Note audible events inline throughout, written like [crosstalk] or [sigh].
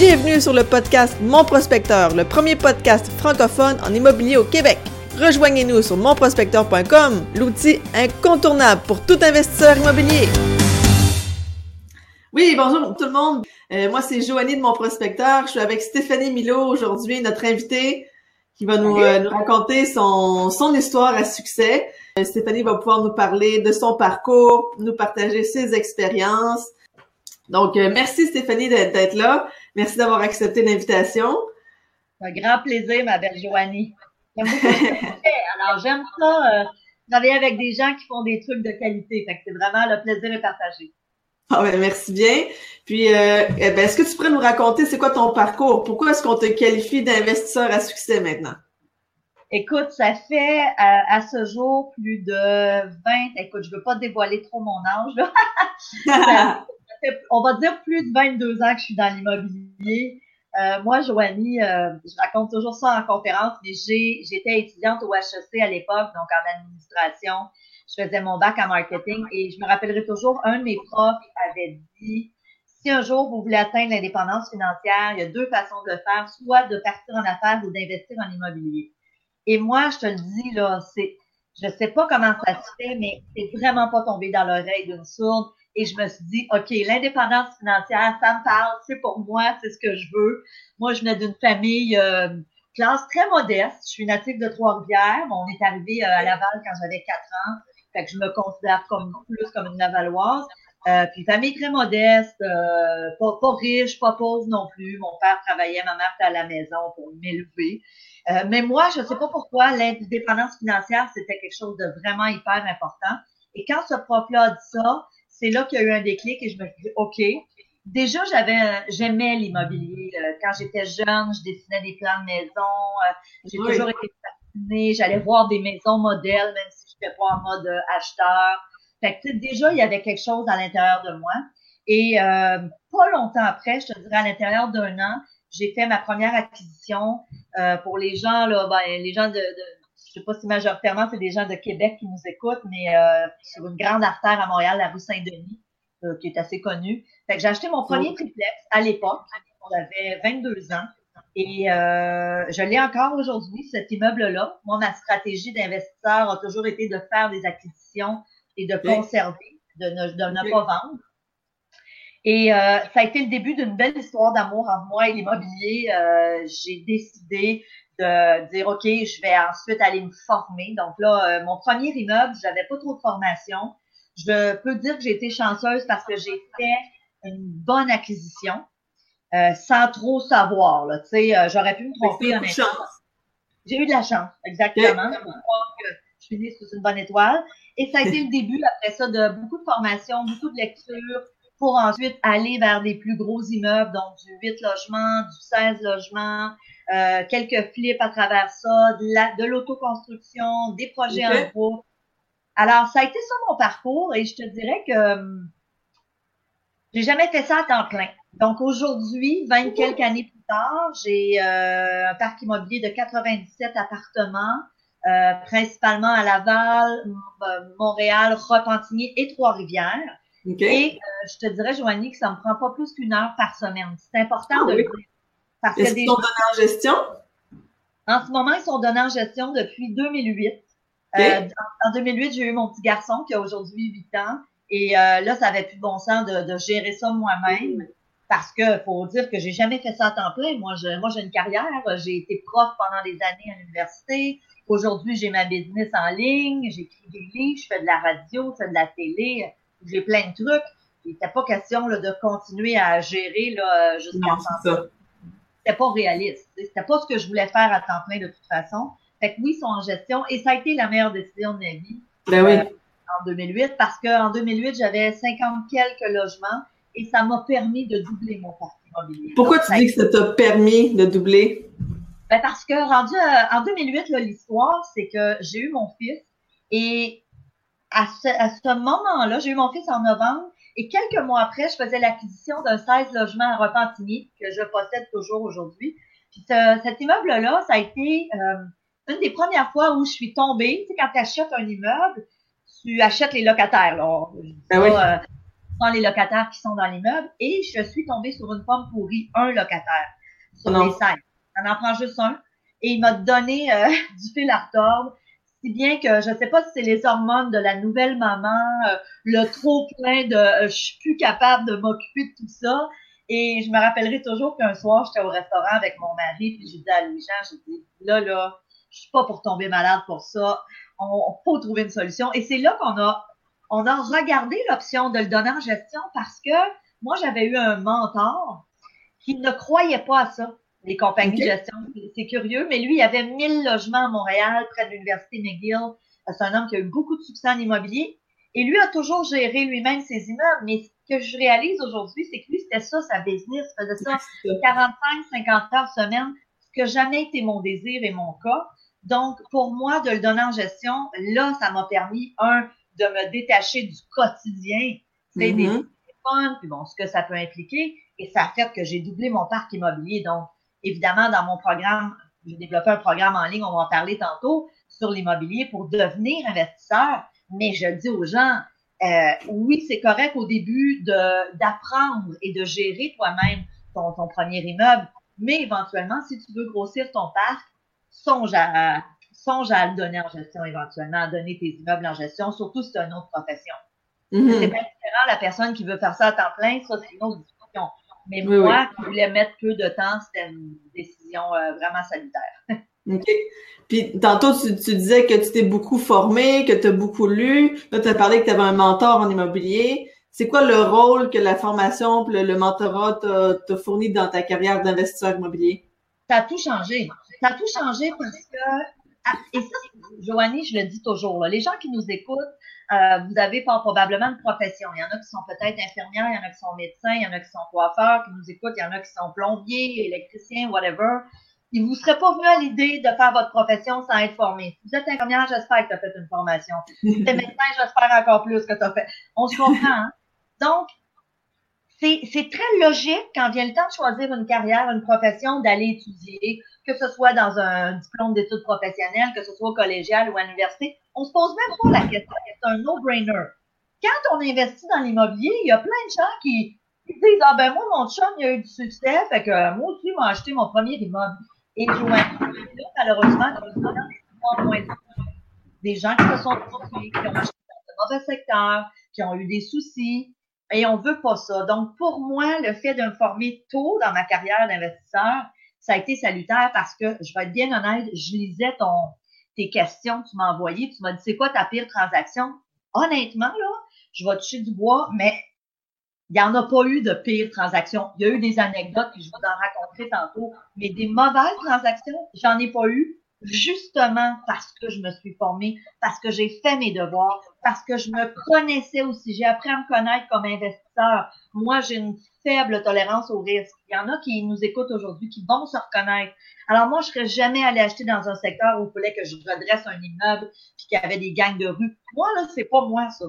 Bienvenue sur le podcast Mon Prospecteur, le premier podcast francophone en immobilier au Québec. Rejoignez-nous sur monprospecteur.com, l'outil incontournable pour tout investisseur immobilier. Oui, bonjour tout le monde. Euh, moi, c'est Joanie de Mon Prospecteur. Je suis avec Stéphanie Milo aujourd'hui, notre invitée qui va nous, euh, nous raconter son, son histoire à succès. Euh, Stéphanie va pouvoir nous parler de son parcours, nous partager ses expériences. Donc, euh, merci Stéphanie d'être là. Merci d'avoir accepté l'invitation. Un grand plaisir, ma belle Joanie. [laughs] Alors, j'aime ça, euh, travailler avec des gens qui font des trucs de qualité. Fait que c'est vraiment le plaisir est partagé. Ah ben, merci bien. Puis, euh, eh ben, est-ce que tu pourrais nous raconter c'est quoi ton parcours? Pourquoi est-ce qu'on te qualifie d'investisseur à succès maintenant? Écoute, ça fait euh, à ce jour plus de 20, écoute, je veux pas dévoiler trop mon âge, là. [laughs] ça, fait, on va dire plus de 22 ans que je suis dans l'immobilier. Euh, moi, Joanie, euh, je raconte toujours ça en conférence, mais j'étais étudiante au HEC à l'époque, donc en administration. Je faisais mon bac en marketing et je me rappellerai toujours, un de mes profs avait dit, si un jour vous voulez atteindre l'indépendance financière, il y a deux façons de le faire, soit de partir en affaires ou d'investir en immobilier. Et moi, je te le dis, là, c'est, je sais pas comment ça se fait, mais c'est vraiment pas tombé dans l'oreille d'une sourde. Et je me suis dit, OK, l'indépendance financière, ça me parle, c'est pour moi, c'est ce que je veux. Moi, je venais d'une famille euh, classe très modeste. Je suis native de Trois-Rivières. On est arrivé euh, à Laval quand j'avais quatre ans. Fait que je me considère comme plus comme une Lavalloise. Euh, puis famille très modeste, euh, pas, pas, riche, pas pauvre non plus. Mon père travaillait, ma mère était à la maison pour m'élever. Euh, mais moi, je ne sais pas pourquoi l'indépendance financière, c'était quelque chose de vraiment hyper important. Et quand ce prof-là dit ça, c'est là qu'il y a eu un déclic et je me suis dit, OK. Déjà, j'avais, j'aimais l'immobilier. Quand j'étais jeune, je dessinais des plans de maison. J'ai oui. toujours été fascinée. J'allais voir des maisons modèles, même si je n'étais pas en mode acheteur. Fait que déjà, il y avait quelque chose à l'intérieur de moi. Et euh, pas longtemps après, je te dirais à l'intérieur d'un an, j'ai fait ma première acquisition euh, pour les gens là, ben, les gens de, de je sais pas si majoritairement c'est des gens de Québec qui nous écoutent, mais euh, sur une grande artère à Montréal, la rue Saint-Denis, euh, qui est assez connue. Fait que j'ai acheté mon premier triplex à l'époque. J'avais 22 ans. Et euh, je l'ai encore aujourd'hui, cet immeuble-là. Moi, ma stratégie d'investisseur a toujours été de faire des acquisitions et de conserver, de ne, de ne pas vendre. Et euh, ça a été le début d'une belle histoire d'amour entre moi et l'immobilier. Euh, j'ai décidé de dire OK, je vais ensuite aller me former. Donc là, euh, mon premier immeuble, j'avais pas trop de formation. Je peux dire que j'ai été chanceuse parce que j'ai fait une bonne acquisition euh, sans trop savoir. Là, tu sais, euh, j'aurais pu me tromper honnêtement. J'ai eu de la chance, exactement. Je que je finis sous une bonne étoile. Et ça a été le début, après ça, de beaucoup de formations, beaucoup de lectures, pour ensuite aller vers des plus gros immeubles, donc du 8 logements, du 16 logements, euh, quelques flips à travers ça, de l'autoconstruction, des projets okay. en groupe. Alors, ça a été ça mon parcours et je te dirais que euh, j'ai jamais fait ça à temps plein. Donc aujourd'hui, 20 quelques années plus tard, j'ai euh, un parc immobilier de 97 appartements, euh, principalement à Laval, Montréal, Repentigny et Trois-Rivières. Okay. Et euh, je te dirais, Joanie, que ça me prend pas plus qu'une heure par semaine. C'est important ah, de oui. le dire. Parce Est-ce qu'ils sont donnés en gestion? En ce moment, ils sont donnés en gestion depuis 2008. Okay. Euh, en 2008, j'ai eu mon petit garçon qui a aujourd'hui 8 ans. Et euh, là, ça avait plus de bon sens de, de gérer ça moi-même. Parce que faut dire que j'ai jamais fait ça à temps plein. Moi, je, moi, j'ai une carrière. J'ai été prof pendant des années à l'université. Aujourd'hui, j'ai ma business en ligne. J'écris des livres. Je fais de la radio, je fais de la télé j'ai plein de trucs. Il n'était pas question là, de continuer à gérer jusqu'à temps C'était pas réaliste. C'était pas ce que je voulais faire à temps plein de toute façon. Fait que oui, ils sont en gestion et ça a été la meilleure décision de ma vie. Ben oui. Euh, en 2008 parce qu'en 2008, j'avais 50 quelques logements et ça m'a permis de doubler mon parc immobilier. Pourquoi Donc, tu dis que ça t'a permis de doubler? Ben parce que rendu à, en 2008, l'histoire, c'est que j'ai eu mon fils et à ce, à ce moment-là, j'ai eu mon fils en novembre et quelques mois après, je faisais l'acquisition d'un 16 logements à Repentigny que je possède toujours aujourd'hui. Puis ce, cet immeuble-là, ça a été euh, une des premières fois où je suis tombée. Tu sais, quand tu achètes un immeuble, tu achètes les locataires. Là. Ben oui. euh, les locataires qui sont dans l'immeuble, et je suis tombée sur une pomme pourrie, un locataire, sur les cinq. On en prend juste un, et il m'a donné euh, [laughs] du fil à retordre, si bien que je ne sais pas si c'est les hormones de la nouvelle maman, euh, le trop plein de euh, je suis plus capable de m'occuper de tout ça. Et je me rappellerai toujours qu'un soir, j'étais au restaurant avec mon mari, puis j'ai dit à Louis-Jean, j'ai dit, là, là, je suis pas pour tomber malade pour ça. On, on faut trouver une solution. Et c'est là qu'on a, on a regardé l'option de le donner en gestion parce que moi, j'avais eu un mentor qui ne croyait pas à ça les compagnies de gestion. C'est curieux, mais lui, il avait 1000 logements à Montréal, près de l'Université McGill. C'est un homme qui a eu beaucoup de succès en immobilier. Et lui a toujours géré lui-même ses immeubles. Mais ce que je réalise aujourd'hui, c'est que lui, c'était ça, sa business. Il faisait ça 45, 50 heures semaine, ce que jamais été mon désir et mon cas. Donc, pour moi, de le donner en gestion, là, ça m'a permis, un, de me détacher du quotidien. C'est des mm-hmm. téléphones, puis bon, ce que ça peut impliquer. Et ça a fait que j'ai doublé mon parc immobilier. Donc, évidemment, dans mon programme, j'ai développé un programme en ligne, on va en parler tantôt, sur l'immobilier pour devenir investisseur. Mais je dis aux gens, euh, oui, c'est correct au début de d'apprendre et de gérer toi-même ton, ton premier immeuble, mais éventuellement, si tu veux grossir ton parc, songe à, songe à le donner en gestion éventuellement, à donner tes immeubles en gestion, surtout si c'est une autre profession. Mm-hmm. C'est pas différent la personne qui veut faire ça à temps plein, ça c'est une autre discussion. Mais moi, qui voulais mettre peu de temps, c'était une décision euh, vraiment salutaire. [laughs] OK. Puis tantôt, tu, disais que tu t'es beaucoup formé, que tu as beaucoup lu. Là, tu as parlé que tu avais un mentor en immobilier. C'est quoi le rôle que la formation, le, le mentorat t'a fourni dans ta carrière d'investisseur immobilier? Ça a tout changé. Ça a tout changé parce que, et ça, Joanie, je le dis toujours, là, les gens qui nous écoutent, euh, vous avez pas probablement une profession. Il y en a qui sont peut-être infirmières, il y en a qui sont médecins, il y en a qui sont coiffeurs, qui nous écoutent, il y en a qui sont plombiers, électriciens, whatever. Il vous serait pas venu à l'idée de faire votre profession sans être formé. Si vous êtes infirmière, j'espère que tu as fait une formation. Si tu es médecin, j'espère encore plus que tu as fait. On se comprend. Hein? Donc, c'est très logique quand vient le temps de choisir une carrière, une profession, d'aller étudier, que ce soit dans un diplôme d'études professionnelles, que ce soit au collégial ou à l'université. On se pose même pas la question, c'est un no-brainer. Quand on investit dans l'immobilier, il y a plein de gens qui, disent, ah ben moi, mon chum, il a eu du succès, fait que euh, moi aussi, m'a acheté mon premier immeuble. Et malheureusement, des gens qui se sont trompés, qui ont acheté dans le mauvais secteur, qui ont eu des soucis, et on veut pas ça. Donc, pour moi, le fait de me former tôt dans ma carrière d'investisseur, ça a été salutaire parce que, je vais être bien honnête, je lisais ton, tes questions que tu m'as envoyées, tu m'as dit, c'est quoi ta pire transaction? Honnêtement, là, je vais toucher du bois, mais il n'y en a pas eu de pire transaction. Il y a eu des anecdotes que je vais en raconter tantôt, mais des mauvaises transactions, j'en ai pas eu justement parce que je me suis formée, parce que j'ai fait mes devoirs, parce que je me connaissais aussi. J'ai appris à me connaître comme investisseur. Moi, j'ai une faible tolérance au risque. Il y en a qui nous écoutent aujourd'hui, qui vont se reconnaître. Alors moi, je serais jamais allée acheter dans un secteur où il fallait que je redresse un immeuble puis qu'il y avait des gangs de rue. Moi, là, c'est pas moi, ça.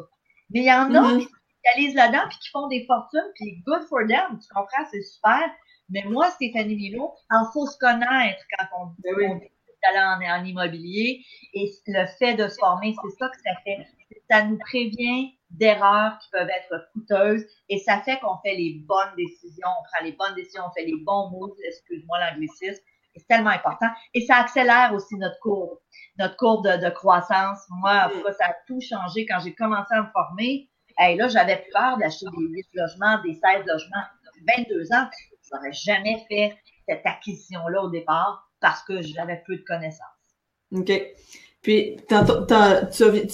Mais il y en a mm-hmm. qui spécialisent là-dedans puis qui font des fortunes puis good for them. Tu comprends? C'est super. Mais moi, Stéphanie Milo, il faut se connaître quand on, ben dit d'aller en, immobilier. Et le fait de se former, c'est ça que ça fait. Ça nous prévient d'erreurs qui peuvent être coûteuses et ça fait qu'on fait les bonnes décisions, on prend les bonnes décisions, on fait les bons mots, excuse-moi l'anglicisme. C'est tellement important. Et ça accélère aussi notre courbe, notre courbe de, croissance. Moi, ça a tout changé quand j'ai commencé à me former. Et là, j'avais peur d'acheter des 8 logements, des 16 logements. 22 ans, je n'aurais jamais fait cette acquisition-là au départ parce que j'avais peu de connaissances. OK. Puis, tu,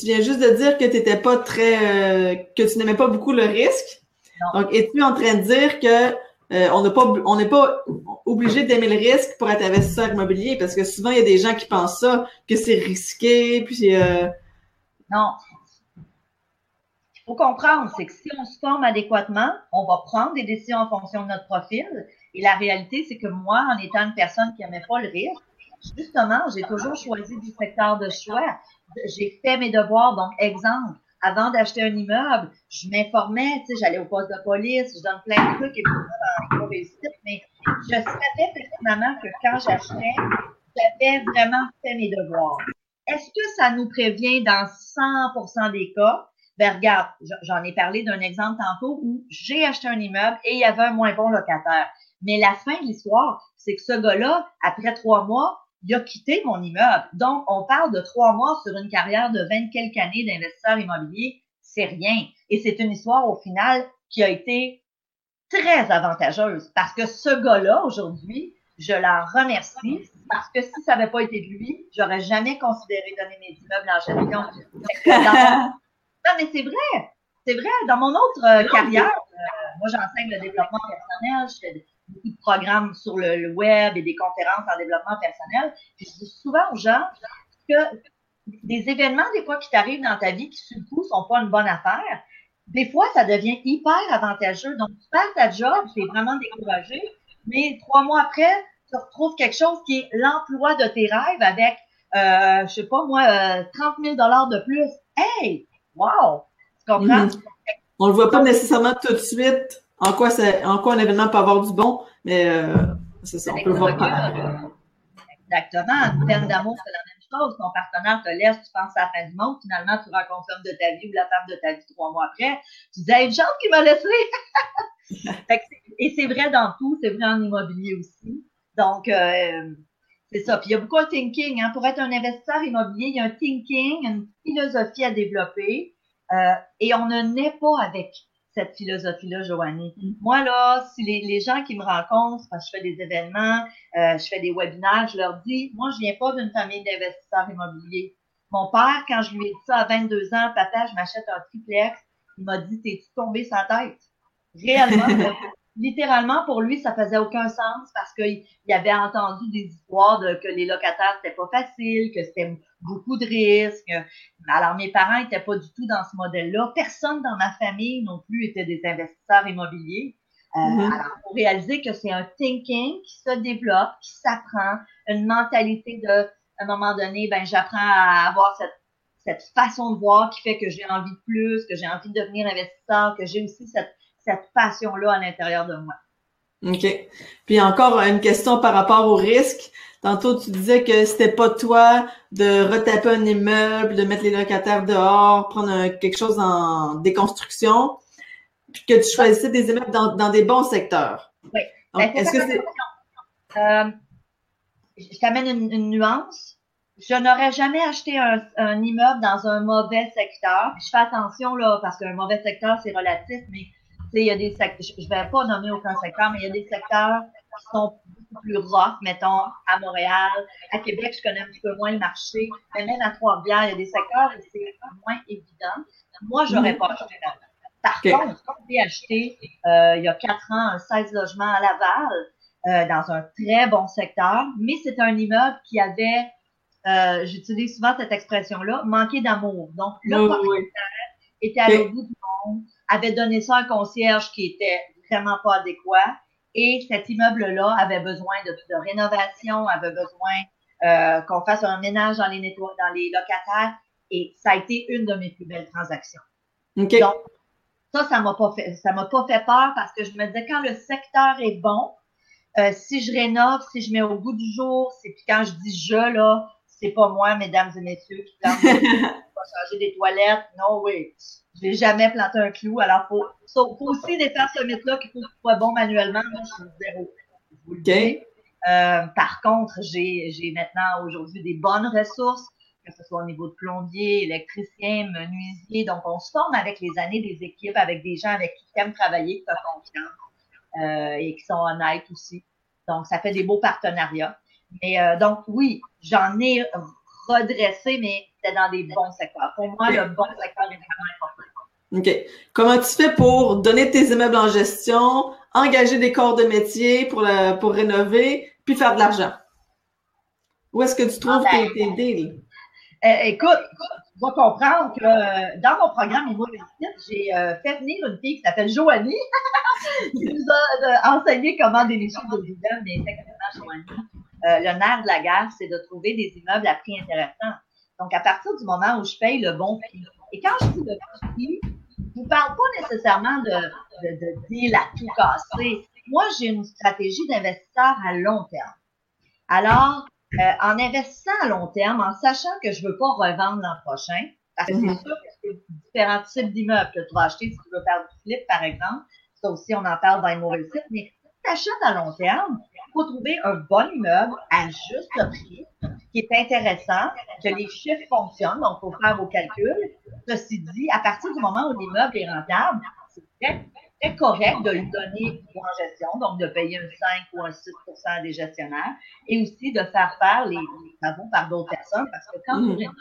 viens juste de dire que tu n'étais pas très, euh, que tu n'aimais pas beaucoup le risque. Non. Donc, es-tu en train de dire que euh, on n'est pas, on n'est pas obligé d'aimer le risque pour être investisseur immobilier? Parce que souvent il y a des gens qui pensent ça, que c'est risqué, puis. Euh... Non. Il faut comprendre, c'est que si on se forme adéquatement, on va prendre des décisions en fonction de notre profil et la réalité, c'est que moi, en étant une personne qui n'aimait pas le risque, justement, j'ai toujours choisi du secteur de choix. J'ai fait mes devoirs. Donc, exemple, avant d'acheter un immeuble, je m'informais, tu sais, j'allais au poste de police, je donne plein de trucs, et les réussite, mais je savais pertinemment que quand j'achetais, j'avais vraiment fait mes devoirs. Est-ce que ça nous prévient dans 100% des cas? Ben regarde, j'en ai parlé d'un exemple tantôt où j'ai acheté un immeuble et il y avait un moins bon locataire. Mais la fin de l'histoire, c'est que ce gars-là, après trois mois, il a quitté mon immeuble. Donc, on parle de trois mois sur une carrière de vingt quelques années d'investisseur immobilier. C'est rien. Et c'est une histoire, au final, qui a été très avantageuse parce que ce gars-là, aujourd'hui, je l'en remercie parce que si ça n'avait pas été de lui, j'aurais jamais considéré donner mes immeubles en gestion. [laughs] non, mais c'est vrai. C'est vrai. Dans mon autre euh, carrière, euh, moi, j'enseigne le développement personnel. Je fais beaucoup de programmes sur le, web et des conférences en développement personnel. Puis je dis souvent aux gens que des événements, des fois, qui t'arrivent dans ta vie qui, sur le coup, sont pas une bonne affaire, des fois, ça devient hyper avantageux. Donc, tu perds ta job, tu es vraiment découragé, mais trois mois après, tu retrouves quelque chose qui est l'emploi de tes rêves avec, euh, je sais pas moi, euh, 30 000 dollars de plus. Hey! Wow! Tu comprends? Mm-hmm. On le voit pas nécessairement tout de suite en quoi, ça, en quoi un événement peut avoir du bon, mais euh, c'est ça, on peut voir par... Exactement. Une peine d'amour, c'est la même chose. Ton partenaire te laisse, tu penses à la fin du monde, finalement, tu rencontres l'homme de ta vie ou la femme de ta vie trois mois après. Tu dis, hey, une chance qui m'a laissé! [laughs] et c'est vrai dans tout, c'est vrai en immobilier aussi. Donc, euh, c'est ça. Puis il y a beaucoup de thinking. Hein. Pour être un investisseur immobilier, il y a un thinking, une philosophie à développer. Euh, et on ne naît pas avec cette philosophie-là, Joanie. Mm. Moi, là, si les, les, gens qui me rencontrent, parce que je fais des événements, euh, je fais des webinaires, je leur dis, moi, je viens pas d'une famille d'investisseurs immobiliers. Mon père, quand je lui ai dit ça à 22 ans, papa, je m'achète un triplex, il m'a dit, t'es-tu tombé sa tête? Réellement, [laughs] littéralement, pour lui, ça faisait aucun sens parce qu'il avait entendu des histoires de que les locataires, c'était pas facile, que c'était beaucoup de risques. Alors, mes parents étaient pas du tout dans ce modèle-là. Personne dans ma famille non plus était des investisseurs immobiliers. Euh, mm-hmm. Alors, faut réaliser que c'est un thinking qui se développe, qui s'apprend, une mentalité de, à un moment donné, ben, j'apprends à avoir cette, cette façon de voir qui fait que j'ai envie de plus, que j'ai envie de devenir investisseur, que j'ai aussi cette cette passion-là à l'intérieur de moi. OK. Puis encore une question par rapport au risque. Tantôt, tu disais que c'était pas toi de retaper un immeuble, de mettre les locataires dehors, prendre quelque chose en déconstruction, puis que tu choisissais des immeubles dans, des bons secteurs. Oui. Ben, est-ce que c'est... Euh, je t'amène une, nuance. Je n'aurais jamais acheté un, un, immeuble dans un mauvais secteur. Je fais attention là, parce qu'un mauvais secteur, c'est relatif, mais il y a des secteurs, je vais pas nommer aucun secteur, mais il y a des secteurs qui sont beaucoup plus rough, mettons, à Montréal. À Québec, je connais un petit peu moins le marché. Mais même à Trois-Rivières, il y a des secteurs où c'est moins évident. Moi, j'aurais pas acheté Par contre, j'ai acheté, euh, il y a quatre ans, un 16 logements à Laval, euh, dans un très bon secteur, mais c'est un immeuble qui avait, euh, j'utilise souvent cette expression-là, manqué d'amour. Donc, le propriétaire était à l'autre bout du monde, avait donné ça à un concierge qui était vraiment pas adéquat. Et cet immeuble-là avait besoin de, de rénovation, avait besoin euh, qu'on fasse un ménage dans les nettoies, dans les locataires. Et ça a été une de mes plus belles transactions. Okay. Donc, ça, ça m'a pas fait, ça m'a pas fait peur parce que je me disais quand le secteur est bon, euh, si je rénove, si je mets au goût du jour, c'est puis quand je dis je là, c'est pas moi, mesdames et messieurs, qui plante, pas [laughs] changer des toilettes. Non, oui. J'ai jamais planté un clou. Alors, faut, faut aussi défaire ce mythe-là qu'il faut que ce soit bon manuellement. Moi, je suis zéro. OK. Euh, par contre, j'ai, maintenant aujourd'hui des bonnes ressources, que ce soit au niveau de plombier, électricien, menuisier. Donc, on se forme avec les années des équipes, avec des gens avec qui aiment travailler, qui ont confiance euh, et qui sont honnêtes aussi. Donc, ça fait des beaux partenariats. Mais euh, donc, oui, j'en ai redressé, mais c'était dans des bons secteurs. Pour moi, le bon secteur est vraiment important. OK. Comment tu fais pour donner tes immeubles en gestion, engager des corps de métier pour, pour rénover, puis faire de l'argent? Où est-ce que tu trouves ah, ben, tes, deals? Euh, écoute, tu vas comprendre que euh, dans mon programme Niveau j'ai euh, fait venir une fille qui s'appelle Joanie, [laughs] qui nous a enseigné comment dénicher des immeubles, mais effectivement, Joanie, le nerf de la guerre, c'est de trouver des immeubles à prix intéressant. Donc, à partir du moment où je paye le bon prix, et quand je dis le prix, je ne parle pas nécessairement de, de, de deal à tout casser. Moi, j'ai une stratégie d'investisseur à long terme. Alors, euh, en investissant à long terme, en sachant que je veux pas revendre l'an prochain, Parce que c'est Mhm. sûr que c'est différents types d'immeubles que tu vas acheter si tu veux faire du flip, par exemple. Ça aussi, on en parle dans les mauvais sites. Mais tu achètes à long terme, il faut trouver un bon immeuble à juste prix, qui est intéressant, que les chiffres fonctionnent, donc il faut faire vos calculs. Ceci dit, à partir du moment où l'immeuble est rentable, c'est très, très correct de lui donner pour en gestion, donc de payer un 5 ou un 6 à des gestionnaires, et aussi de faire faire les, les travaux par d'autres personnes, parce que quand Mhm. tu rénoves,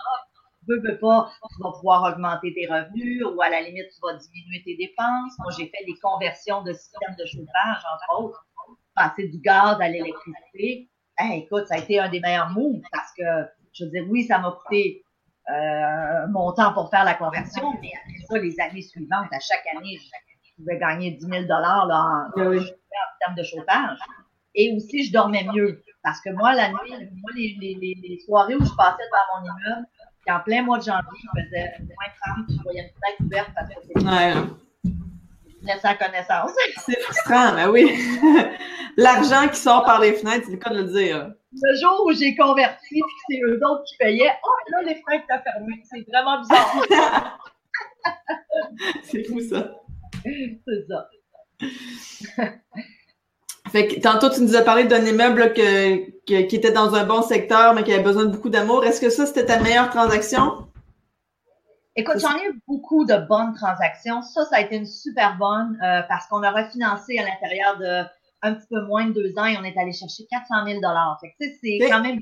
veux, veux pas, tu vas pouvoir augmenter tes revenus ou à la limite, tu vas diminuer tes dépenses. Moi, j'ai fait des conversions de systèmes de chauffage, entre autres, passer du gaz à l'électricité. Hey, écoute, ça a été un des meilleurs moves parce que, je veux dire, oui, ça m'a coûté euh, mon temps pour faire la conversion, mais après ça, les années suivantes, à chaque année, je pouvais gagner 10 000 là, en, oui. en termes de chauffage. Et aussi, je dormais mieux. Parce que moi, la nuit, moi, les, les, les, les soirées où je passais devant mon immeuble, puis en plein mois de janvier, il faisait moins 30, je voyais une fenêtre ouverte parce que c'était Ouais. je sans connaissance. [laughs] C'est frustrant, oui. [laughs] L'argent qui sort par les fenêtres, c'est le cas de le dire. Le jour où j'ai converti, puis que c'est eux autres qui payaient, oh, là, les fenêtres étaient fermées. C'est vraiment bizarre. [laughs] C'est fou, ça. c'est ça. Fait que tantôt, tu nous as parlé d'un immeuble là, que, que- qui était dans un bon secteur, mais qui avait besoin de beaucoup d'amour. Est-ce que ça, c'était ta meilleure transaction? Écoute, j'en ai eu beaucoup de bonnes transactions. Ça, ça a été une super bonne euh, parce qu'on a refinancé à l'intérieur de un petit peu moins de deux ans et on est allé chercher 400 000 Fait que, tu sais, c'est quand même.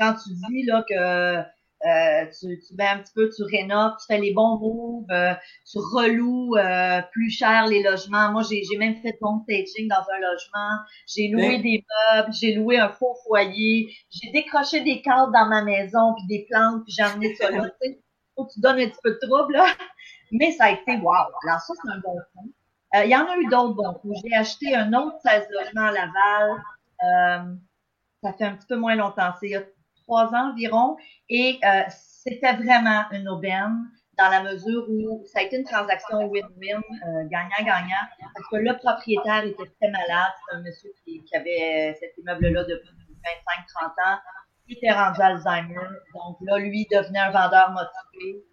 Quand tu dis là que euh, tu, tu mets un petit peu, tu rénoves, tu fais les bons moves, euh, tu reloues euh, plus cher les logements. Moi, j'ai même fait ton staging dans un logement. J'ai loué des meubles, j'ai loué un faux foyer, j'ai décroché des cadres dans ma maison, puis des plantes, puis j'ai amené ça là. faut que tu donnes un petit peu de trouble, là. Mais ça a été wow. Alors ça, c'est un bon coup. Euh, Il y en a eu d'autres bons coups. J'ai acheté un autre 16 logements à Laval. Euh, ça fait un petit peu moins longtemps. C'est trois ans environ. Et euh, c'était vraiment une aubaine dans la mesure où ça a été une transaction win-win, euh, gagnant-gagnant, parce que le propriétaire était très malade. C'est un monsieur qui, avait cet immeuble-là depuis 25-30 ans il était rendu Alzheimer. Donc là, lui devenait un vendeur motivé.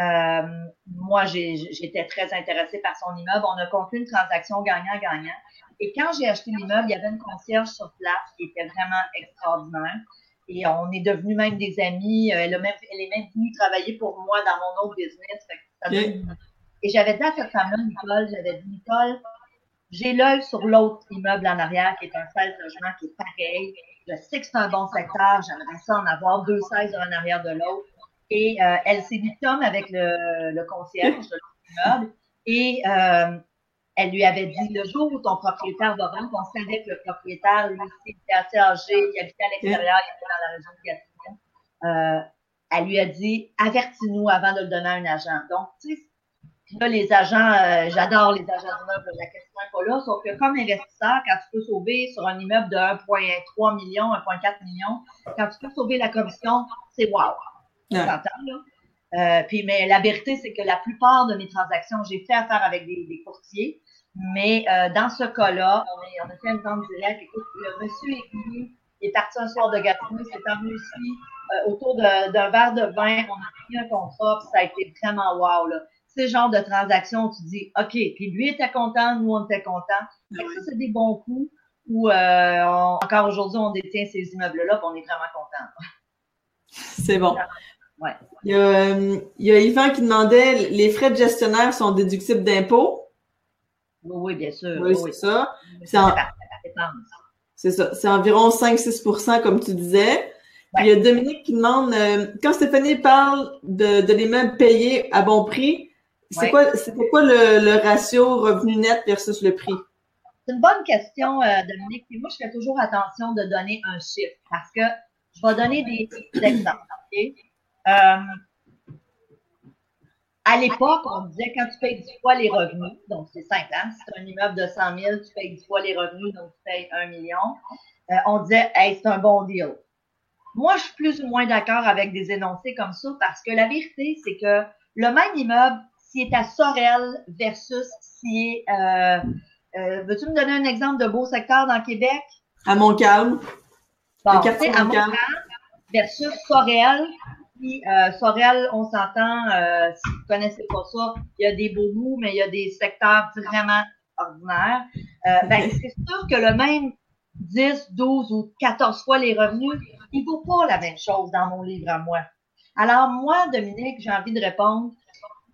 Euh, moi, j'étais très intéressée par son immeuble. On a conclu une transaction gagnant-gagnant. Et quand j'ai acheté l'immeuble, il y avait une concierge sur place qui était vraiment extraordinaire. Et on est devenus même des amis. Euh, Elle, a même, elle est même venue travailler pour moi dans mon autre business. Donne- Et j'avais dit à cette femme-là, Nicole, j'avais dit, Nicole, j'ai l'œil sur l'autre immeuble en arrière qui est un 16 logements qui est pareil. Je sais que c'est un bon secteur. J'aimerais ça en avoir deux 16 en arrière de l'autre. Et euh, elle s'est dit Tom avec le, le concierge de l'autre immeuble. Et euh, elle lui avait dit le jour où ton propriétaire va rentrer, on savait que le propriétaire, lui, il était assez âgé, il habitait à l'extérieur, il était dans la région de Gatineau. Euh, elle lui a dit avertis-nous avant de le donner à un agent. Donc, tu sais, là, les agents, euh, j'adore les agents d'immeuble, la question n'est pas là, sauf que comme investisseur, quand tu peux sauver sur un immeuble de 1,3 million, 1,4 million, quand tu peux sauver la commission, c'est wow. Ouais. s'entend, là? Euh, puis, mais la vérité, c'est que la plupart de mes transactions, j'ai fait affaire avec des, des courtiers, mais euh, dans ce cas-là, on, a fait une vente directe. Écoute, le monsieur est venu, il est parti un soir de Gatineau, il s'est emmené ici, euh, autour d'un verre de vin, on a pris un contrat, puis ça a été vraiment wow, là. C'est genre de transaction où tu dis, OK, puis lui était content, nous on était contents. Ça, c'est des bons coups où euh, on- encore aujourd'hui, on détient ces immeubles-là, on est vraiment contents. C'est bon. Ouais. Il y, a, il y a Yvan qui demandait les frais de gestionnaire sont déductibles d'impôts? Oui, oui, bien sûr. Oui, oui, c'est ça. C'est en- ça. C'est environ 5-6% comme tu disais. Il y a Dominique qui demande euh, quand Stéphanie parle de, de l'immeuble payé à bon prix, c'est Ouais. quoi c'était quoi le, le ratio revenu net versus le prix? C'est une bonne question, euh, Dominique. Puis moi, je fais toujours attention de donner un chiffre parce que je vais donner des, exemples. Euh, à l'époque, on disait quand tu payes 10 fois les revenus, donc c'est simple, hein? Si tu un immeuble de 100 000, tu payes 10 fois les revenus, donc tu payes 1 million. Euh, on disait, hey, c'est un bon deal. Moi, je suis plus ou moins d'accord avec des énoncés comme ça parce que la vérité, c'est que le même immeuble, s'il est à Sorel versus s'il est euh, euh, Veux-tu me donner un exemple de beau secteur dans Québec? À Montcalm. Bon, à. Montcalm versus Sorel, Puis, euh, Sorel, on s'entend, euh, si vous connaissez pas ça, il y a des beaux bouts, mais il y a des secteurs vraiment ordinaires. Euh, ben, c'est sûr que le même 10, 12 ou 14 fois les revenus, il vaut pas la même chose dans mon livre à moi. Alors, moi, Dominique, j'ai envie de répondre.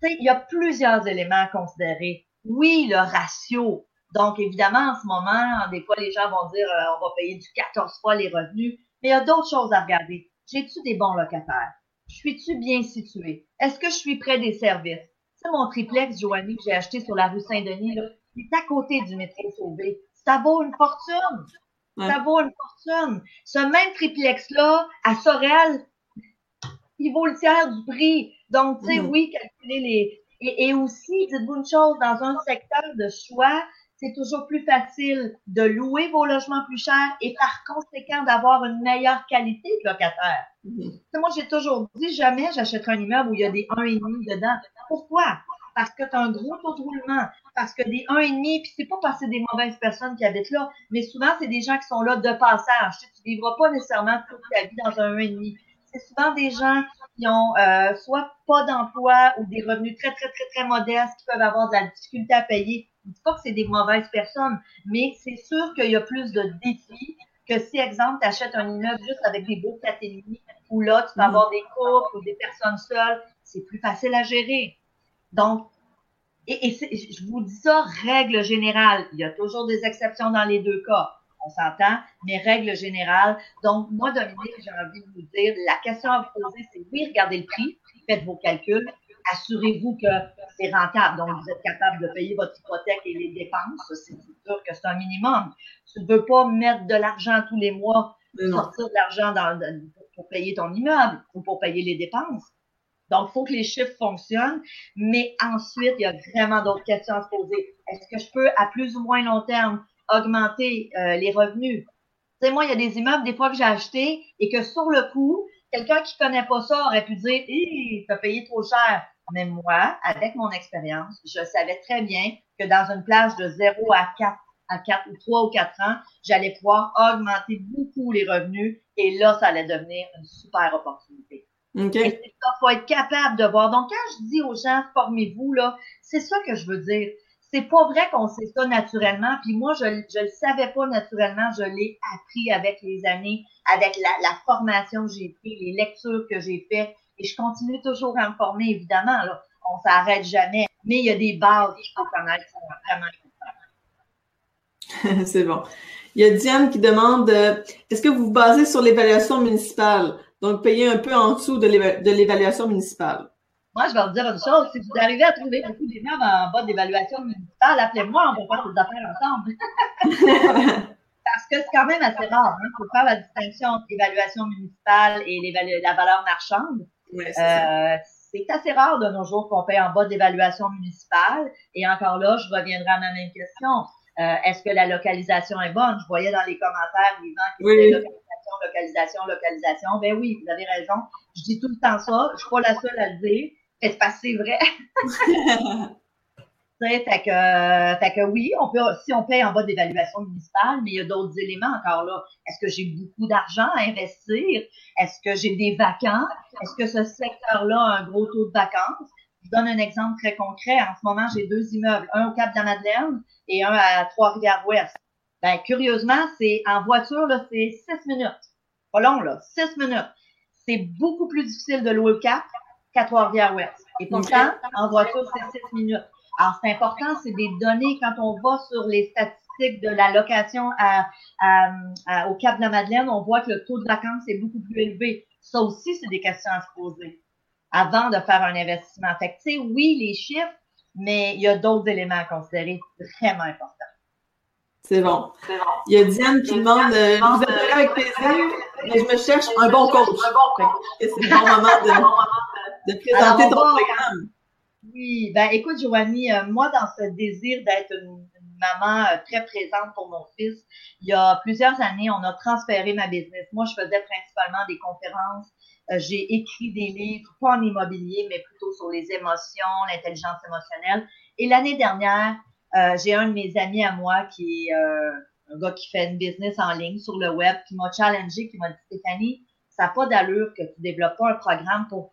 Il y a plusieurs éléments à considérer. Oui, le ratio. Donc, évidemment, en ce moment, des fois, les gens vont dire, euh, on va payer du 14 fois les revenus. Mais il y a d'autres choses à regarder. J'ai-tu des bons locataires? Suis-tu bien situé? Est-ce que je suis près des services? C'est mon triplex, Joanie, que j'ai acheté sur la rue Saint-Denis, là, il est à côté du métro Sauvé. Ça vaut une fortune. Ça vaut une fortune. Ce même triplex-là, à Sorel, il vaut le tiers du prix. Donc, tu sais, oui, calculer les... Et, et aussi, dites-vous une chose, dans un secteur de choix, c'est toujours plus facile de louer vos logements plus chers et par conséquent d'avoir une meilleure qualité de locataire. Mm-hmm. Moi, j'ai toujours dit jamais j'achèterai un immeuble où il y a des 1,5 dedans. Pourquoi? Parce que tu as un gros taux de roulement, parce que des 1,5, puis c'est pas parce que c'est des mauvaises personnes qui habitent là, mais souvent, c'est des gens qui sont là de passage. Tu, ne vivras pas nécessairement toute ta vie dans un 1,5. C'est souvent des gens qui ont euh, soit pas d'emploi ou des revenus très, très, très, très modestes, qui peuvent avoir de la difficulté à payer je dis pas que c'est des mauvaises personnes, mais c'est sûr qu'il y a plus de défis que si, exemple, tu achètes un immeuble juste avec des beaux catégories, où là, tu vas mm. avoir des couples ou des personnes seules, c'est plus facile à gérer. Donc, et, et je vous dis ça, règle générale. Il y a toujours des exceptions dans les deux cas. On s'entend, mais règle générale. Donc, moi, Dominique, j'ai envie de vous dire, la question à vous poser, c'est oui, regardez le prix, faites vos calculs, assurez-vous que c'est rentable. Donc, vous êtes capable de payer votre hypothèque et les dépenses. C'est sûr que c'est un minimum. Tu ne veux pas mettre de l'argent tous les mois, sortir de l'argent pour payer ton immeuble ou pour payer les dépenses. Donc, il faut que les chiffres fonctionnent. Mais ensuite, il y a vraiment d'autres questions à se poser. Est-ce que je peux, à plus ou moins long terme, augmenter euh, les revenus? Tu sais, moi, il y a des immeubles, des fois, que j'ai achetés et que sur le coup, quelqu'un qui connaît pas ça aurait pu dire, hé, t'as payé trop cher. Mais moi, avec mon expérience, je savais très bien que dans une plage de 0 à 4, à 4 ou 3 ou 4 ans, j'allais pouvoir augmenter beaucoup les revenus et là, ça allait devenir une super opportunité. Okay. Et c'est ça, faut être capable de voir. Donc, quand je dis aux gens, formez-vous, là, c'est ça que je veux dire. C'est pas vrai qu'on sait ça naturellement. Puis moi, je, je le savais pas naturellement. Je l'ai appris avec les années, avec la, la formation que j'ai pris, les lectures que j'ai faites, et je continue toujours à me former, évidemment. Là. On s'arrête jamais. Mais il y a des bases qui sont vraiment C'est bon. Il y a Diane qui demande euh, est-ce que vous vous basez sur l'évaluation municipale? Donc, payer un peu en dessous de l'évaluation municipale. Moi, je vais vous dire une chose. Si vous arrivez à trouver beaucoup d'immeubles en bas d'évaluation municipale, appelez-moi, on va faire des affaires ensemble. [laughs] Parce que c'est quand même assez rare. Il hein. faut faire la distinction entre l'évaluation municipale et la valeur marchande. Euh, c'est assez rare de nos jours qu'on paye en bas d'évaluation municipale. Et encore là, je reviendrai à ma même question. Euh, est-ce que la localisation est bonne? Je voyais dans les commentaires les gens qui disaient localisation, localisation, localisation. Ben oui, vous avez raison. Je dis tout le temps ça. Je suis pas la seule à le dire. C'est pas c'est vrai. [laughs] fait que, fait que oui, on peut, si on paye en bas d'évaluation municipale, mais il y a d'autres éléments encore là. Est-ce que j'ai beaucoup d'argent à investir? Est-ce que j'ai des vacances? Est-ce que ce secteur-là a un gros taux de vacances? Je donne un exemple très concret. En ce moment, j'ai deux immeubles, un au Cap de la Madeleine et un à Trois-Rivières-Ouest. Ben, curieusement, c'est en voiture, là, c'est six minutes. Pas long, là, six minutes. C'est beaucoup plus difficile de louer au Cap qu'à Trois-Rivières-Ouest. Et pourtant, en voiture, c'est six minutes. Alors, c'est important, c'est des données quand on va sur les statistiques de la location à, au Cap de la Madeleine, on voit que le taux de vacances est beaucoup plus élevé. Ça aussi, c'est des questions à se poser avant de faire un investissement. Fait que, tu sais, oui, les chiffres, mais il y a d'autres éléments à considérer vraiment importants. C'est bon. Il y a Diane qui demande, euh, vous êtes avec plaisir, mais je me cherche un bon coach. [laughs] C'est le bon moment de, de présenter ton programme. Oui, ben écoute, Joanie, euh, moi, dans ce désir d'être une, maman euh, très présente pour mon fils, il y a plusieurs années, on a transféré ma business. Moi, je faisais principalement des conférences. Euh, j'ai écrit des livres, pas en immobilier, mais plutôt sur les émotions, l'intelligence émotionnelle. Et l'année dernière, j'ai un de mes amis à moi qui est un gars qui fait une business en ligne sur le web, qui m'a challengé, qui m'a dit, Stéphanie, Ça n'a pas d'allure que tu développes pas un programme pour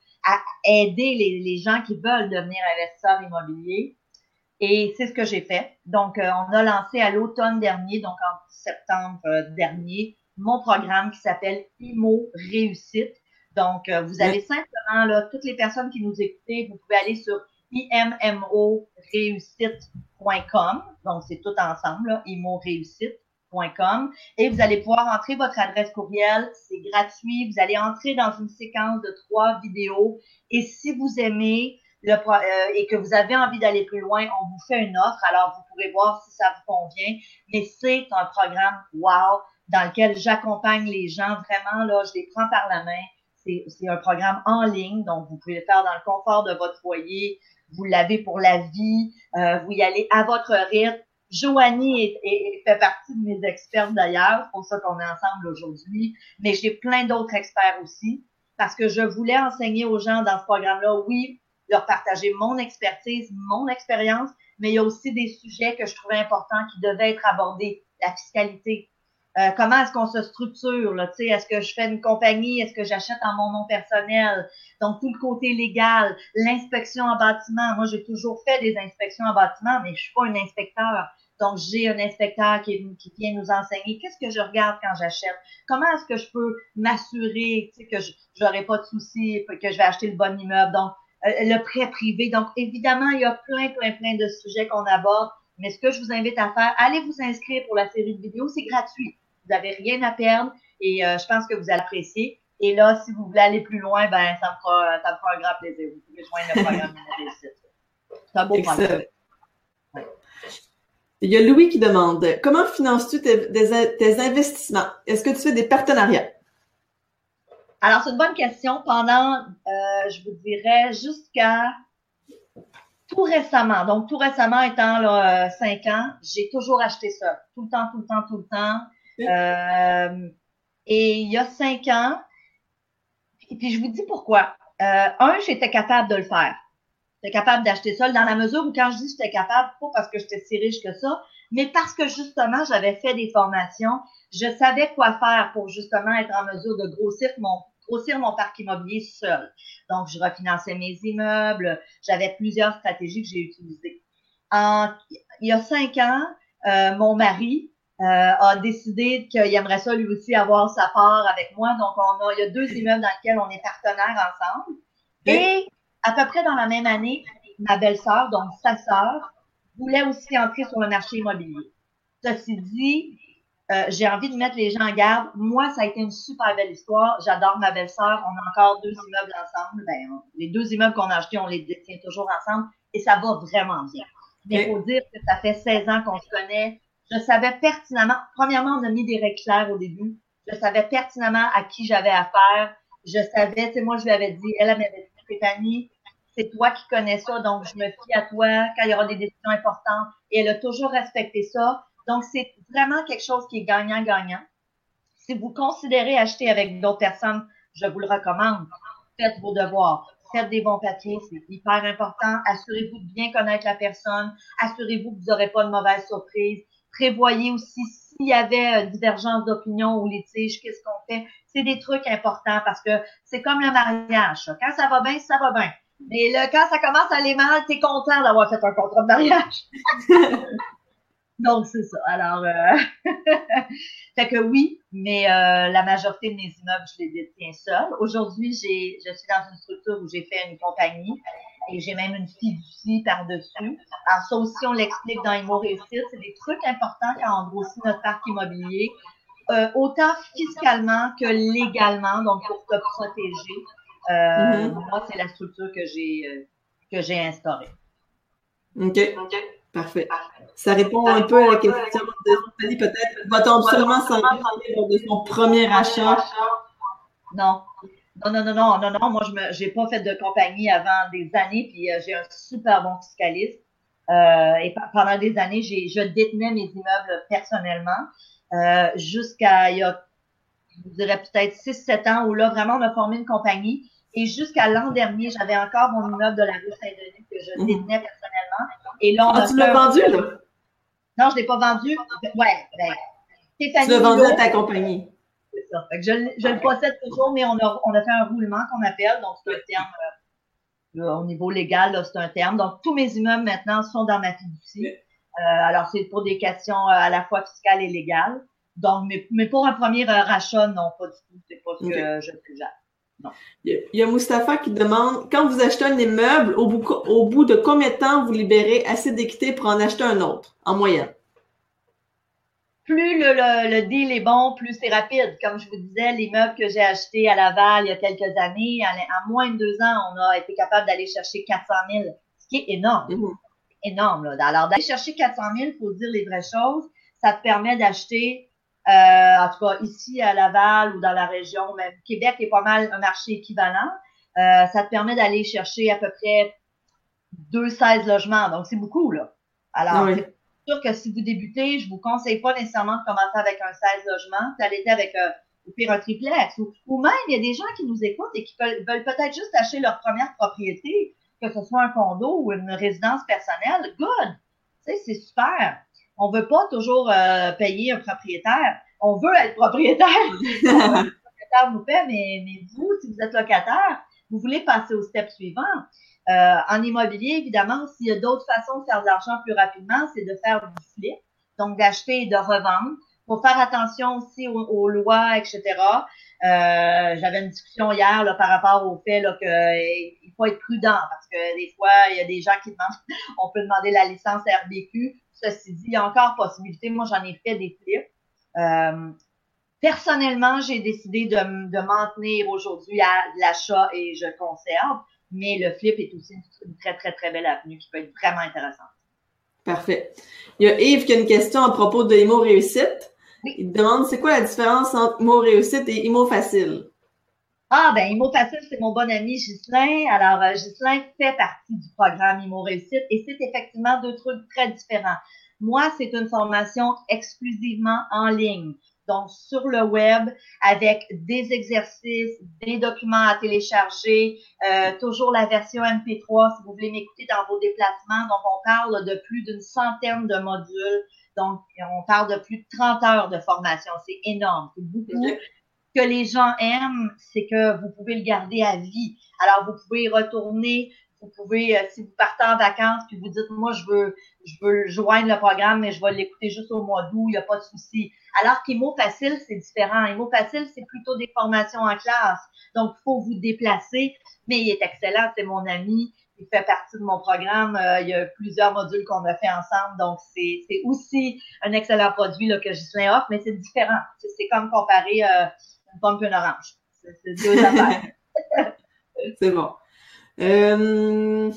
aider les, les gens qui veulent devenir investisseurs immobiliers. Et c'est ce que j'ai fait. Donc, euh, on a lancé à l'automne dernier, donc en septembre euh, dernier, mon programme qui s'appelle IMO Réussite. Donc, euh, vous avez simplement, là, toutes les personnes qui nous écoutent, vous pouvez aller sur immoréussite.com. Donc, c'est tout ensemble, là, imoréussite.com. Et vous allez pouvoir entrer votre adresse courriel. C'est gratuit. Vous allez entrer dans une séquence de trois vidéos. Et si vous aimez, le, euh, et que vous avez envie d'aller plus loin, on vous fait une offre. Alors, vous pourrez voir si ça vous convient. Mais c'est un programme wow dans lequel j'accompagne les gens vraiment. Là, je les prends par la main. C'est un programme en ligne, donc vous pouvez le faire dans le confort de votre foyer. Vous l'avez pour la vie. Euh, vous y allez à votre rythme. Joanie est, fait partie de mes experts d'ailleurs, c'est pour ça qu'on est ensemble aujourd'hui. Mais j'ai plein d'autres experts aussi, parce que je voulais enseigner aux gens dans ce programme-là, oui, leur partager mon expertise, mon expérience, mais il y a aussi des sujets que je trouvais importants qui devaient être abordés. La fiscalité. Euh, comment est-ce qu'on se structure? Là, est-ce que je fais une compagnie? Est-ce que j'achète en mon nom personnel? Donc, tout le côté légal, l'inspection en bâtiment. Moi, j'ai toujours fait des inspections en bâtiment, mais je suis pas un inspecteur. Donc, j'ai un inspecteur qui, vient nous enseigner qu'est-ce que je regarde quand j'achète. Comment est-ce que je peux m'assurer que je n'aurai pas de soucis, que je vais acheter le bon immeuble? Donc, euh, le prêt privé. Donc, évidemment, il y a plein, plein, plein de sujets qu'on aborde. Mais ce que je vous invite à faire, allez vous inscrire pour la série de vidéos. C'est gratuit. Vous n'avez rien à perdre et euh, je pense que vous allez apprécier. Et là, si vous voulez aller plus loin, ben ça me fera, ça me fera un grand plaisir. Vous pouvez joindre le programme de C'est un beau programme. Il y a Louis qui demande comment finances-tu tes, tes investissements? Est-ce que tu fais des partenariats? Alors, c'est une bonne question. Pendant, euh, je vous dirais, jusqu'à tout récemment, donc tout récemment étant là, 5 euh, ans, j'ai toujours acheté ça. Tout le temps, tout le temps, tout le temps. Euh, et il y a 5 ans, et puis je vous dis pourquoi. Euh, un, j'étais capable de le faire. J'étais capable d'acheter ça dans la mesure où quand je dis j'étais capable, pas parce que j'étais si riche que ça, mais parce que justement, j'avais fait des formations, je savais quoi faire pour justement être en mesure de grossir mon grossir mon parc immobilier seul. Donc, je refinançais mes immeubles. J'avais plusieurs stratégies que j'ai utilisées. En, il y a cinq ans, euh, mon mari euh, a décidé qu'il aimerait ça lui aussi avoir sa part avec moi. Donc, on a, il y a deux immeubles dans lesquels on est partenaires ensemble. Et à peu près dans la même année, ma belle-sœur, donc sa sœur, voulait aussi entrer sur le marché immobilier. Ceci dit, euh, j'ai envie de mettre les gens en garde. Moi, ça a été une super belle histoire. J'adore ma belle-sœur. On a encore deux immeubles ensemble. Ben, les deux immeubles qu'on a achetés, on les détient toujours ensemble et ça va vraiment bien. Mais il faut dire que ça fait 16 ans qu'on se connaît. Je savais pertinemment, premièrement, on a mis des règles claires au début. Je savais pertinemment à qui j'avais affaire. Je savais, tu moi, je lui avais dit, elle, elle m'avait dit, Stéphanie, c'est toi qui connais ça, donc je me fie à toi quand il y aura des décisions importantes. Et elle a toujours respecté ça. Donc, c'est vraiment quelque chose qui est gagnant-gagnant. Si vous considérez acheter avec d'autres personnes, je vous le recommande. Faites vos devoirs. Faites des bons papiers, c'est hyper important. Assurez-vous de bien connaître la personne. Assurez-vous que vous n'aurez pas de mauvaise surprise. Prévoyez aussi s'il y avait divergence d'opinion ou litige, qu'est-ce qu'on fait? C'est des trucs importants parce que c'est comme le mariage. Quand ça va bien, ça va bien. Mais là, quand ça commence à aller mal, t'es content d'avoir fait un contrat de mariage. [laughs] Donc, c'est ça. Alors, euh... [laughs] fait que oui, mais euh, la majorité de mes immeubles, je les détiens seul. Aujourd'hui, je suis dans une structure où j'ai fait une compagnie et j'ai même une fiducie par-dessus. Alors, ça aussi, on l'explique dans Imo Réussite. C'est des trucs importants quand on grossit notre parc immobilier, euh, autant fiscalement que légalement, donc pour te protéger. Euh, mm-hmm. Moi, c'est la structure que j'ai euh, que j'ai instaurée. OK. Parfait. Ça répond un peu à la question de Fanny, peut-être. Va-t-on absolument s'engager lors de son premier achat? Non. Non, non, non, non, non, non. Moi, je n'ai pas fait de compagnie avant des années, puis euh, j'ai un super bon fiscaliste. Euh, et pendant des années, j'ai, je détenais mes immeubles personnellement euh, jusqu'à, il y a, je dirais peut-être 6-7 ans, où là, vraiment, on a formé une compagnie. Et jusqu'à l'an dernier, j'avais encore mon immeuble de la rue Saint-Denis que je mhm. détenais personnellement. Et là, on ah, tu l'as vendu, là? Non, je ne l'ai pas vendu. Ouais, ben, Tu l'as vendu à ta compagnie. C'est c'est ça. Fait que je, je le possède toujours, mais on a, on a fait un roulement qu'on appelle, donc c'est un terme euh, au niveau légal, là, c'est un terme. Donc, tous mes immeubles maintenant sont dans ma fiducie. Euh, alors, c'est pour des questions euh, à la fois fiscales et légales. Donc, mais, mais pour un premier rachat, non, pas du tout. C'est pas ce que je fais non. Il y a Mustapha qui demande quand vous achetez un immeuble, au bout, au bout de combien de temps vous libérez assez d'équité pour en acheter un autre, en moyenne? Plus le, le, deal est bon, plus c'est rapide. Comme je vous disais, les meubles que j'ai achetés à Laval il y a quelques années, en, moins de deux ans, on a été capable d'aller chercher 400 000, ce qui est énorme. Mmh. Énorme. Là. Alors, d'aller chercher 400 000, faut dire les vraies choses, ça te permet d'acheter, euh, en tout cas ici à Laval ou dans la région, même Québec est pas mal un marché équivalent. Euh, ça te permet d'aller chercher à peu près deux 16 logements. Donc, c'est beaucoup, là. Alors, ah sûr que si vous débutez, je vous conseille pas nécessairement de commencer avec un 16 logements, d'aller avec euh, au pire un triplex. Ou, même, il y a des gens qui nous écoutent et qui veulent, peut-être juste acheter leur première propriété, que ce soit un condo ou une résidence personnelle. Good! Tu sais, c'est super. On veut pas toujours euh, payer un propriétaire. On veut être propriétaire. [laughs] le propriétaire nous paie, mais, mais vous, si vous êtes locataire, vous voulez passer au step suivant. Euh, en immobilier, évidemment, s'il y a d'autres façons de faire de l'argent plus rapidement, c'est de faire du flip, donc d'acheter et de revendre. Faut faire attention aussi aux, lois, etc. Euh, J'avais une discussion hier là, par rapport au fait qu'il faut être prudent parce que des fois, il y a des gens qui demandent, [laughs] on peut demander la licence RBQ. Ceci dit, il y a encore possibilité. Moi, j'en ai fait des flips. Euh, personnellement, j'ai décidé de, de m'en tenir aujourd'hui à l'achat et je conserve mais le flip est aussi une très, très, très belle avenue qui peut être vraiment intéressante. Parfait. Il y a Yves qui a une question à propos de IMO Réussite. Il demande c'est quoi la différence entre IMO Réussite et IMO Facile? Ah, ben, IMO Facile, c'est mon bon ami Ghislain. Alors, euh, Ghislain fait partie du programme IMO Réussite et c'est effectivement deux trucs très différents. Moi, c'est une formation exclusivement en ligne donc sur le web avec des exercices, des documents à télécharger, euh, toujours la version MP3 si vous voulez m'écouter dans vos déplacements. Donc on parle de plus d'une centaine de modules. Donc on parle de plus de 30 heures de formation. C'est énorme, c'est beaucoup. Ce que les gens aiment, c'est que vous pouvez le garder à vie. Alors vous pouvez y retourner vous pouvez, euh, si vous partez en vacances, puis vous dites, moi, je veux, je veux joindre le programme, mais je vais l'écouter juste au mois d'août, il n'y a pas de souci. Alors qu'Imo Facile, c'est différent. Imo Facile, c'est plutôt des formations en classe. Donc, il faut vous déplacer, mais il est excellent, c'est mon ami. Il fait partie de mon programme. Euh, il y a plusieurs modules qu'on a fait ensemble. Donc, c'est aussi un excellent produit là, que Gislain offre, mais c'est différent. C'est comme comparer euh, une pomme et une orange. C'est deux [laughs] affaires. c'est bon. Euh,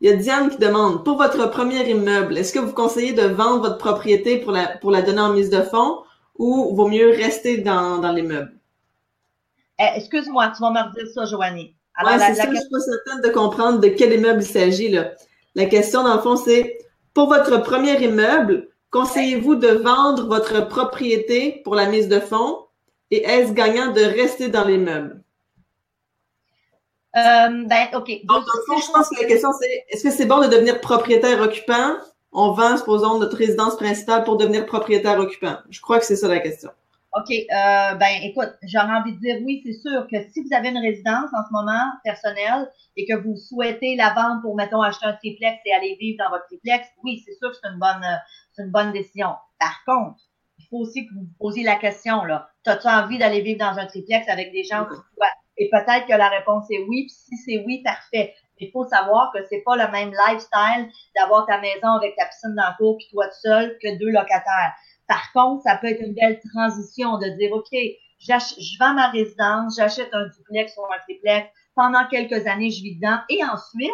il y a Diane qui demande, pour votre premier immeuble, est-ce que vous conseillez de vendre votre propriété pour la, pour la donner en mise de fonds ou vaut mieux rester dans, dans l'immeuble? Eh, excuse-moi, tu vas me redire ça, Joanie. Alors, c'est ça, je suis pas certaine de comprendre de quel immeuble il s'agit, là. La question, dans le fond, c'est, pour votre premier immeuble, conseillez-vous de vendre votre propriété pour la mise de fonds et est-ce gagnant de rester dans l'immeuble? Euh, ben, OK. Donc, je pense que la question, c'est est-ce que c'est bon de devenir propriétaire occupant? On vend, supposons, notre résidence principale pour devenir propriétaire occupant. Je crois que c'est ça la question. OK. Euh, ben, écoute, j'aurais envie de dire oui, c'est sûr que si vous avez une résidence en ce moment personnelle et que vous souhaitez la vendre pour, mettons, acheter un triplex et aller vivre dans votre triplex, oui, c'est sûr que c'est une bonne, c'est une bonne décision. Par contre, il faut aussi que vous vous posiez la question, là. As-tu envie d'aller vivre dans un triplex avec des gens qui et peut-être que la réponse est oui. Puis si c'est oui, parfait. Il faut savoir que c'est pas le même lifestyle d'avoir ta maison avec ta piscine dans le cour puis toi tout seul que deux locataires. Par contre, ça peut être une belle transition de dire, OK, je vends ma résidence, j'achète un duplex ou un triplex, pendant quelques années, je vis dedans et ensuite,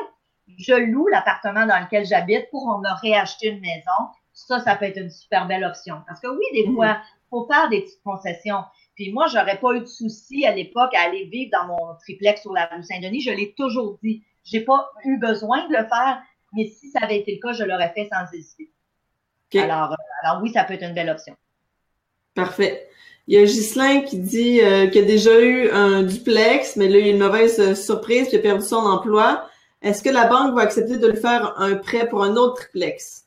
je loue l'appartement dans lequel j'habite pour me réacheter une maison. Ça, ça peut être une super belle option. Parce que oui, des mmh. fois, faut faire des petites concessions. Puis moi, j'aurais pas eu de souci à l'époque à aller vivre dans mon triplex sur la rue Saint-Denis. Je l'ai toujours dit. J'ai pas eu besoin de le faire, mais si ça avait été le cas, je l'aurais fait sans hésiter. Alors, euh, alors oui, ça peut être une belle option. Parfait. Il y a Ghislain qui dit euh, qu'il a déjà eu un duplex, mais là, il a une mauvaise euh, surprise, il a perdu son emploi. Est-ce que la banque va accepter de le faire un prêt pour un autre triplex?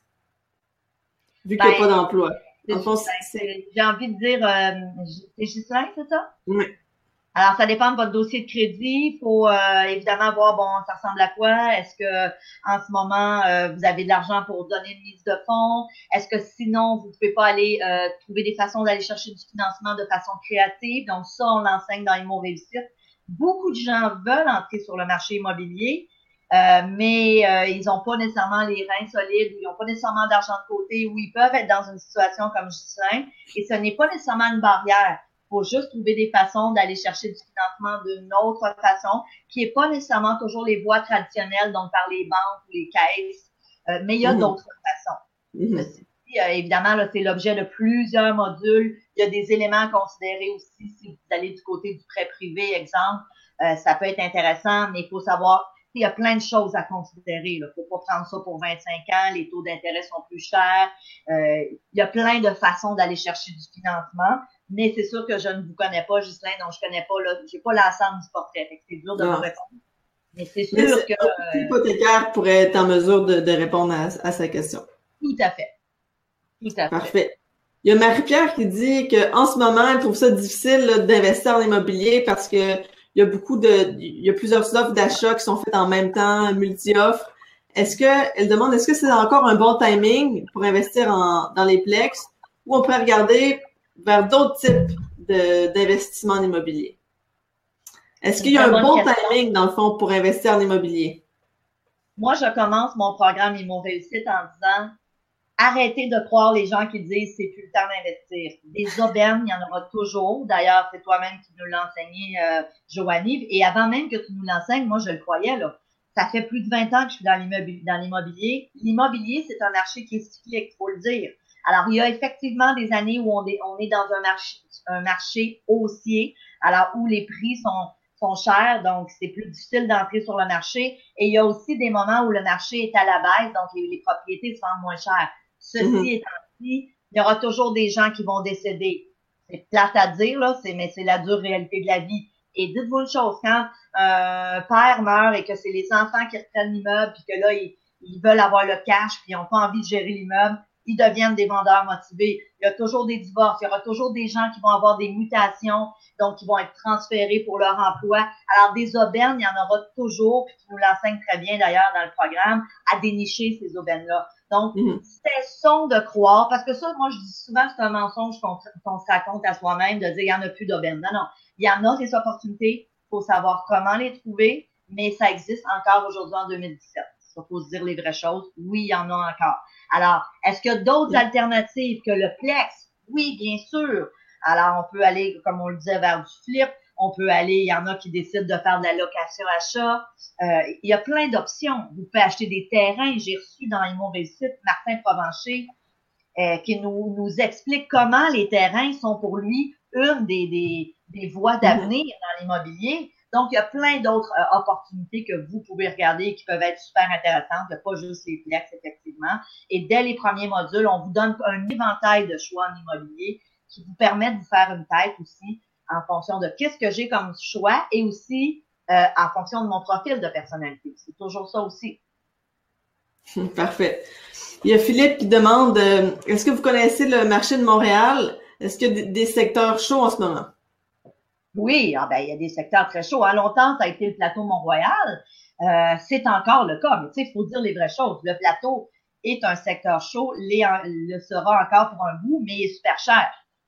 Vu qu'il n'y a ben, pas d'emploi. J'ai envie de dire, euh, c'est Gislain, c'est ça? Oui. Alors, ça dépend de votre dossier de crédit. Il faut euh, évidemment voir, bon, ça ressemble à quoi? Est-ce que en ce moment, euh, vous avez de l'argent pour donner une mise de fonds? Est-ce que sinon, vous ne pouvez pas aller euh, trouver des façons d'aller chercher du financement de façon créative? Donc, ça, on l'enseigne dans Immo Réussite. Beaucoup de gens veulent entrer sur le marché immobilier, mais ils n'ont pas nécessairement les reins solides, ils n'ont pas nécessairement d'argent de côté, ou ils peuvent être dans une situation comme Justin, et ce n'est pas nécessairement une barrière faut juste trouver des façons d'aller chercher du financement d'une autre façon, qui est pas nécessairement toujours les voies traditionnelles, donc par les banques ou les caisses, euh, mais il y a mhm. d'autres façons. Euh, évidemment, là, c'est l'objet de plusieurs modules. Il y a des éléments à considérer aussi si vous allez du côté du prêt privé, exemple. Euh, ça peut être intéressant, mais il faut savoir il y a plein de choses à considérer. Il ne faut pas prendre ça pour 25 ans, les taux d'intérêt sont plus chers. il y a plein de façons d'aller chercher du financement mais c'est sûr que je ne vous connais pas, Ghislain, donc je connais pas, là, j'ai pas l'ensemble du portrait. c'est dur de me répondre. Mais c'est sûr que. Euh, hypothécaire pourrait être en mesure de, de répondre à, à, sa question. Tout à fait. Tout à fait. Parfait. Il y a Marie-Pierre qui dit qu'en ce moment, elle trouve ça difficile d'investir en immobilier parce que il y a beaucoup de, il y a plusieurs offres d'achat qui sont faites en même temps, multi-offres. Est-ce que, elle demande, est-ce que c'est encore un bon timing pour investir en, dans les plex? Ou on pourrait regarder vers d'autres types d'investissements en immobilier? Est-ce qu'il y a un bon timing, dans le fond, pour investir en immobilier? Moi, je commence mon programme Immo Réussite en disant arrêtez de croire les gens qui disent c'est plus le temps d'investir. Des aubaines, il y en aura toujours. D'ailleurs, c'est toi-même qui nous l'as enseigné, euh. Et avant même que tu nous l'enseignes, moi, je le croyais, là. Ça fait plus de 20 ans que je suis dans l'immobilier. L'immobilier, c'est un marché qui est cyclique, faut le dire. Alors, il y a effectivement des années où on est, on est dans un marché, un marché haussier, alors où les prix sont, sont chers, donc c'est plus difficile d'entrer sur le marché. Et il y a aussi des moments où le marché est à la baisse, donc les, propriétés se vendent moins cher. Ceci mm-hmm. étant dit, il y aura toujours des gens qui vont décéder. C'est plate à dire, là, c'est, mais c'est la dure réalité de la vie. Et dites-vous une chose, quand un père meurt et que c'est les enfants qui reprennent l'immeuble, puis que là, ils, ils veulent avoir le cash, puis ils n'ont pas envie de gérer l'immeuble, ils deviennent des vendeurs motivés. Il y a toujours des divorces, il y aura toujours des gens qui vont avoir des mutations, donc qui vont être transférés pour leur emploi. Alors, des aubaines, il y en aura toujours, puis tu nous l'enseignes très bien d'ailleurs dans le programme, à dénicher ces aubaines-là. Donc, mm cessons de croire, parce que ça, moi, je dis souvent, c'est un mensonge qu'on se raconte à soi-même de dire, il n'y en a plus d'aubaines. Non, non. Il y en a des opportunités. Il faut savoir comment les trouver, mais ça existe encore aujourd'hui en 2017. Il faut se dire les vraies choses. Oui, il y en a encore. Alors, est-ce qu'il y a d'autres alternatives que le Plex? Oui, bien sûr. Alors, on peut aller, comme on le disait, vers du flip. On peut aller, il y en a qui décident de faire de la location-achat. Euh, il y a plein d'options. Vous pouvez acheter des terrains. J'ai reçu dans mon réussite Martin Provencher euh, qui nous, nous explique comment les terrains sont pour lui une des, des, des voies d'avenir dans l'immobilier. Donc, il y a plein d'autres euh, opportunités que vous pouvez regarder qui peuvent être super intéressantes. Il n'y a pas juste les flex, effectivement. Et dès les premiers modules, on vous donne un éventail de choix en immobilier qui vous permet de vous faire une tête aussi en fonction de qu'est-ce que j'ai comme choix et aussi euh, en fonction de mon profil de personnalité. C'est toujours ça aussi. [laughs] Parfait. Il y a Philippe qui demande, euh, est-ce que vous connaissez le marché de Montréal? Est-ce qu'il y a des secteurs chauds en ce moment? Oui, ah ben, il y a des secteurs très chauds. À longtemps, ça a été le plateau Mont-Royal. Euh, c'est encore le cas, mais tu sais, il faut dire les vraies choses. Le plateau est un secteur chaud, les, le sera encore pour un bout, mais il est super cher.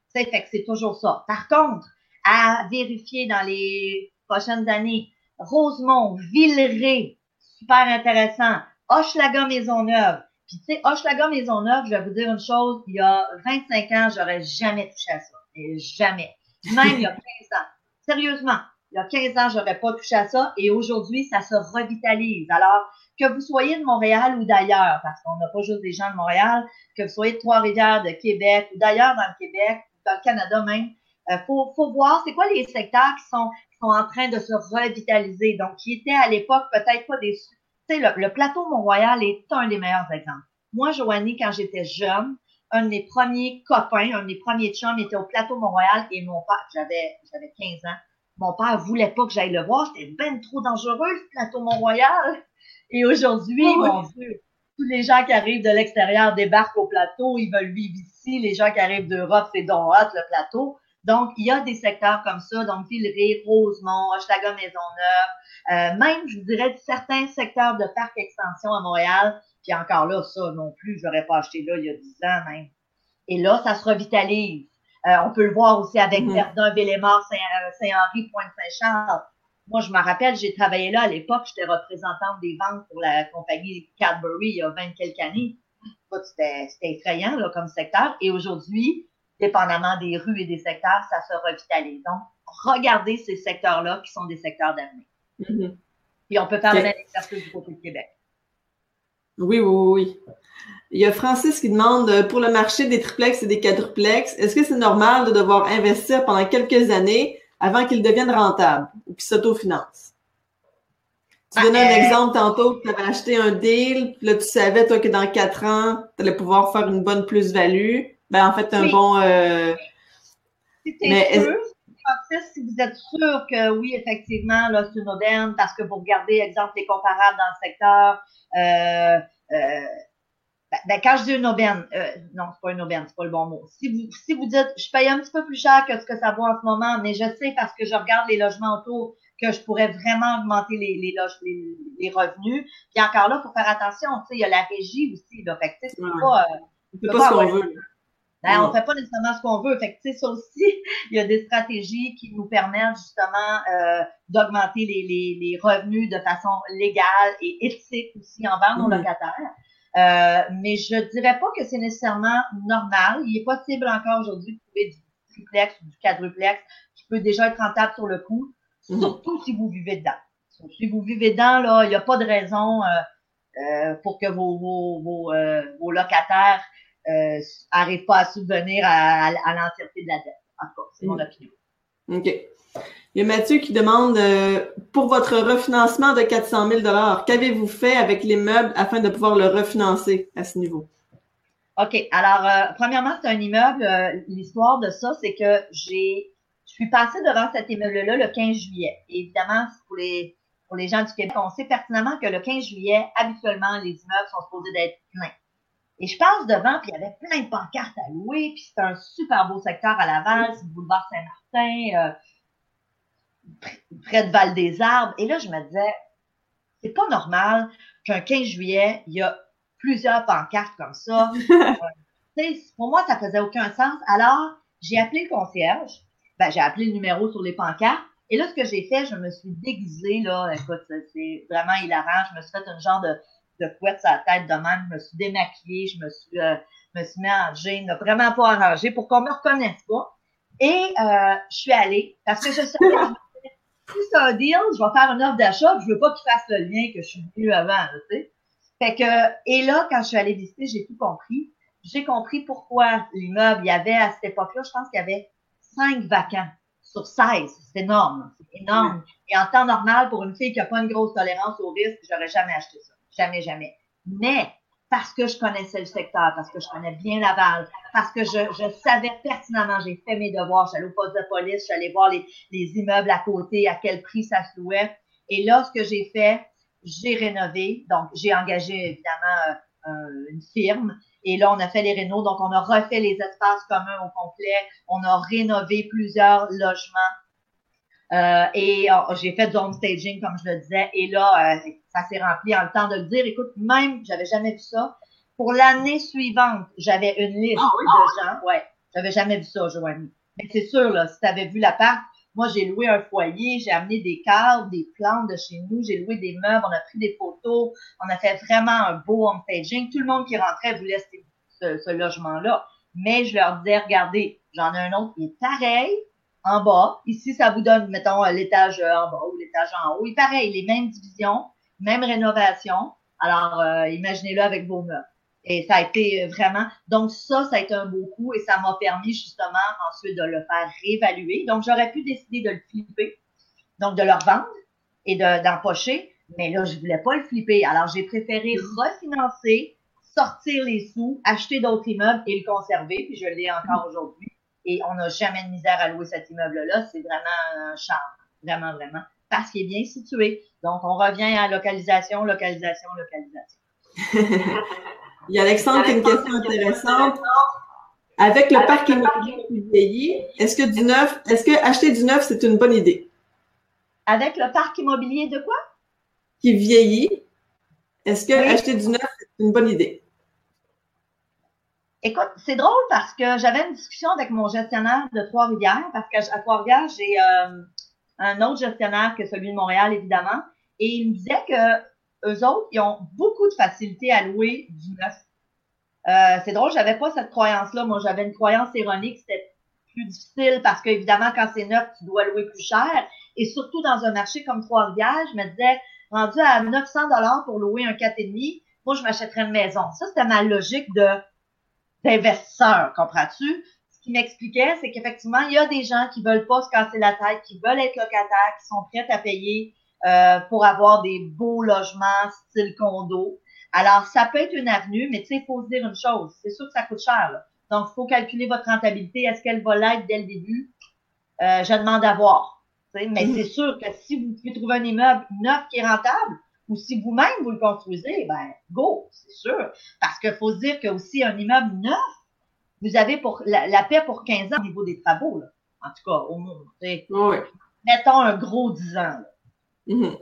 C'est fait que c'est toujours ça. Par contre, à vérifier dans les prochaines années, Rosemont, Villeray, super intéressant, Hochelaga Maisonneuve. Puis tu sais, Hochelaga Maisonneuve, je vais vous dire une chose, il y a 25 ans, j'aurais jamais touché à ça. Jamais. Même il y a 15 ans. [laughs] Sérieusement, il y a 15 ans, j'aurais pas touché à ça et aujourd'hui, ça se revitalise. Alors, que vous soyez de Montréal ou d'ailleurs, parce qu'on n'a pas juste des gens de Montréal, que vous soyez de Trois-Rivières, de Québec ou d'ailleurs dans le Québec, dans le Canada même, euh, faut, voir c'est quoi les secteurs qui sont, en train de se revitaliser. Donc, qui étaient à l'époque peut-être pas des... Tu sais, le, le plateau Mont-Royal est un des meilleurs exemples. Moi, Joanie, quand j'étais jeune, un de mes premiers copains, un de mes premiers chums était au plateau Mont-Royal et mon père, j'avais, j'avais 15 ans, mon père voulait pas que j'aille le voir, c'était ben trop dangereux, le plateau Mont-Royal. Et aujourd'hui, ah mon Dieu, tous les gens qui arrivent de l'extérieur débarquent au plateau, ils veulent vivre ici. Les gens qui arrivent d'Europe, c'est Don Hot, le plateau. Donc, il y a des secteurs comme ça, donc Villeray, Rosemont, Hochelaga, Maisonneuve, euh, même, je vous dirais, certains secteurs de parc extension à Montréal, puis encore là, ça non plus, je n'aurais pas acheté là il y a 10 ans même. Et là, ça se revitalise. Euh, on peut le voir aussi avec mm-hmm. Verdun, Villemort, euh, Saint-Henri, Pointe-Saint-Charles. Moi, je me rappelle, j'ai travaillé là à l'époque, j'étais représentante des ventes pour la compagnie Cadbury il y a 20 quelques années. C'était effrayant là, comme secteur. Et aujourd'hui, dépendamment des rues et des secteurs, ça se revitalise. Donc, regardez ces secteurs-là qui sont des secteurs d'avenir. Mm-hmm. Puis on peut faire le même exercice du côté de Québec. Oui, oui, oui. Il y a Francis qui demande euh, pour le marché des triplex et des quadruplex, est-ce que c'est normal de devoir investir pendant quelques années avant qu'ils deviennent rentables ou qu'ils s'autofinancent? Tu donnais un euh, exemple tantôt, tu avais acheté un deal, puis là tu savais toi que dans quatre ans, tu allais pouvoir faire une bonne plus-value. Ben en fait, un bon. Euh... Mais si vous êtes sûr que oui, effectivement, là, c'est une aubaine, parce que vous regardez, exemple, les comparables dans le secteur, euh, euh, ben, ben, quand je dis une aubaine, euh, non, c'est pas une aubaine, c'est pas le bon mot. Si vous, si vous dites, je paye un petit peu plus cher que ce que ça vaut en ce moment, mais je sais parce que je regarde les logements autour que je pourrais vraiment augmenter les, les, les, les revenus. Puis encore là, faut faire attention, tu sais, il y a la régie aussi, là. Fait que, tu sais, c'est pas, euh, pas, ce qu'on veut. Ben, on fait pas nécessairement ce qu'on veut. Fait que, ça aussi, [laughs] il y a des stratégies qui nous permettent justement euh, d'augmenter les, les, les, revenus de façon légale et éthique aussi envers nos locataires. Euh, mais je dirais pas que c'est nécessairement normal. Il est possible encore aujourd'hui de trouver du triplex ou du quadruplex qui peut déjà être rentable sur le coup, mm-hmm. surtout si vous vivez dedans. Si vous vivez dedans, là, il n'y a pas de raison euh, euh, pour que vos, vos, vos, euh, vos locataires euh, arrivent pas à subvenir à, à, l'entièreté de la dette. En tout cas, c'est mon mm. opinion. OK. Il y a Mathieu qui demande euh, pour votre refinancement de 400 000 qu'avez-vous fait avec les meubles afin de pouvoir le refinancer à ce niveau? OK. Alors, euh, premièrement, c'est un immeuble. Euh, l'histoire de ça, c'est que j'ai, je suis passée devant cet immeuble-là le 15 juillet. évidemment, pour les, pour les gens du Québec, on sait pertinemment que le 15 juillet, habituellement, les immeubles sont supposés d'être pleins. Et je passe devant, puis il y avait plein de pancartes à louer, puis c'était un super beau secteur à Laval, c'est le boulevard Saint-Martin, euh, près de Val-des-Arbres. Et là, je me disais, c'est pas normal qu'un 15 juillet, il y a plusieurs pancartes comme ça. [laughs] pour moi, ça faisait aucun sens. Alors, j'ai appelé le concierge. Ben, j'ai appelé le numéro sur les pancartes. Et là, ce que j'ai fait, je me suis déguisée, là. Écoute, c'est vraiment hilarant. Je me suis fait un genre de de couette sur la tête de même. Je me suis démaquillée, je me suis, euh, me suis mis en vraiment pas arrangé pour qu'on me reconnaisse pas. Et euh, je suis allée parce que je savais si c'est un deal, je vais faire une offre d'achat, je veux pas qu'il fasse le lien que je suis venue avant, tu sais. Fait que, et là, quand je suis allée visiter, j'ai tout compris. J'ai compris pourquoi l'immeuble, il y avait à cette époque-là, je pense qu'il y avait cinq vacants sur 16. C'est énorme. C'est énorme. Et en temps normal, pour une fille qui a pas une grosse tolérance au risque, j'aurais jamais acheté ça. Jamais, jamais. Mais parce que je connaissais le secteur, parce que je connais bien Laval, parce que je, je savais pertinemment, j'ai fait mes devoirs, j'allais au poste de police, j'allais voir les, les immeubles à côté, à quel prix ça se louait. Et là, ce que j'ai fait, j'ai rénové. Donc, j'ai engagé évidemment euh, une firme. Et là, on a fait les rénaux. Donc, on a refait les espaces communs au complet. On a rénové plusieurs logements. Euh, et oh, j'ai fait home staging, comme je le disais. Et là, euh, ça s'est rempli en le temps de le dire. Écoute, même, j'avais jamais vu ça. Pour l'année suivante, j'avais une liste ah de gens. Ouais, j'avais jamais vu ça, Joanie. Mais c'est sûr, là, si tu avais vu l'appart, moi, j'ai loué un foyer, j'ai amené des cadres, des plantes de chez nous, j'ai loué des meubles, on a pris des photos, on a fait vraiment un beau home staging. Tout le monde qui rentrait voulait ce, ce logement-là. Mais je leur disais, regardez, j'en ai un autre qui est pareil, en bas. Ici, ça vous donne, mettons, l'étage en bas ou l'étage en haut. Et pareil, les mêmes divisions, même rénovation. Alors, euh, imaginez-le avec vos meubles. Et ça a été vraiment, donc ça, ça a été un beau coup et ça m'a permis justement ensuite de le faire réévaluer. Donc, j'aurais pu décider de le flipper, donc de le revendre et d'empocher, mais là, je voulais pas le flipper. Alors, j'ai préféré refinancer, sortir les sous, acheter d'autres immeubles et le conserver, puis je l'ai encore aujourd'hui. Et on n'a jamais de misère à louer cet immeuble-là. C'est vraiment un charme. Vraiment, vraiment parce qu'il est bien situé. Donc, on revient à localisation, localisation, localisation. [laughs] Il y a Alexandre qui a une question intéressante. Avec le parc immobilier qui vieillit, est-ce que du neuf, est-ce que acheter du neuf, c'est une bonne idée? Avec le parc immobilier de quoi? Qui vieillit. Est-ce que acheter du neuf, c'est une bonne idée? Écoute, c'est drôle parce que j'avais une discussion avec mon gestionnaire de Trois-Rivières, parce qu'à Trois-Rivières, j'ai euh, un autre gestionnaire que celui de Montréal, évidemment, et il me disait que eux autres, ils ont beaucoup de facilité à louer du neuf. Euh, c'est drôle, j'avais pas cette croyance-là. Moi, j'avais une croyance ironique, c'était plus difficile parce qu'évidemment, quand c'est neuf, tu dois louer plus cher. Et surtout dans un marché comme Trois-Rivières, je me disais, rendu à 900 dollars pour louer un 4,5, moi, je m'achèterais une maison. Ça, c'était ma logique de d'investisseur, comprends-tu? Qui m'expliquait, c'est qu'effectivement, il y a des gens qui veulent pas se casser la tête, qui veulent être locataires, qui sont prêts à payer euh, pour avoir des beaux logements style condo. Alors, ça peut être une avenue, mais tu sais, il faut se dire une chose. C'est sûr que ça coûte cher. Là. Donc, il faut calculer votre rentabilité. Est-ce qu'elle va l'être dès le début? Euh, je demande à voir. Mais c'est sûr que si vous pouvez trouver un immeuble neuf qui est rentable, ou si vous-même vous le construisez, ben go, c'est sûr. Parce qu'il faut se dire que aussi un immeuble neuf, vous avez pour la, paix pour 15 ans au niveau des travaux, là. En tout cas, au monde. Oui. Mettons un gros 10 ans. Là. Mm-hmm.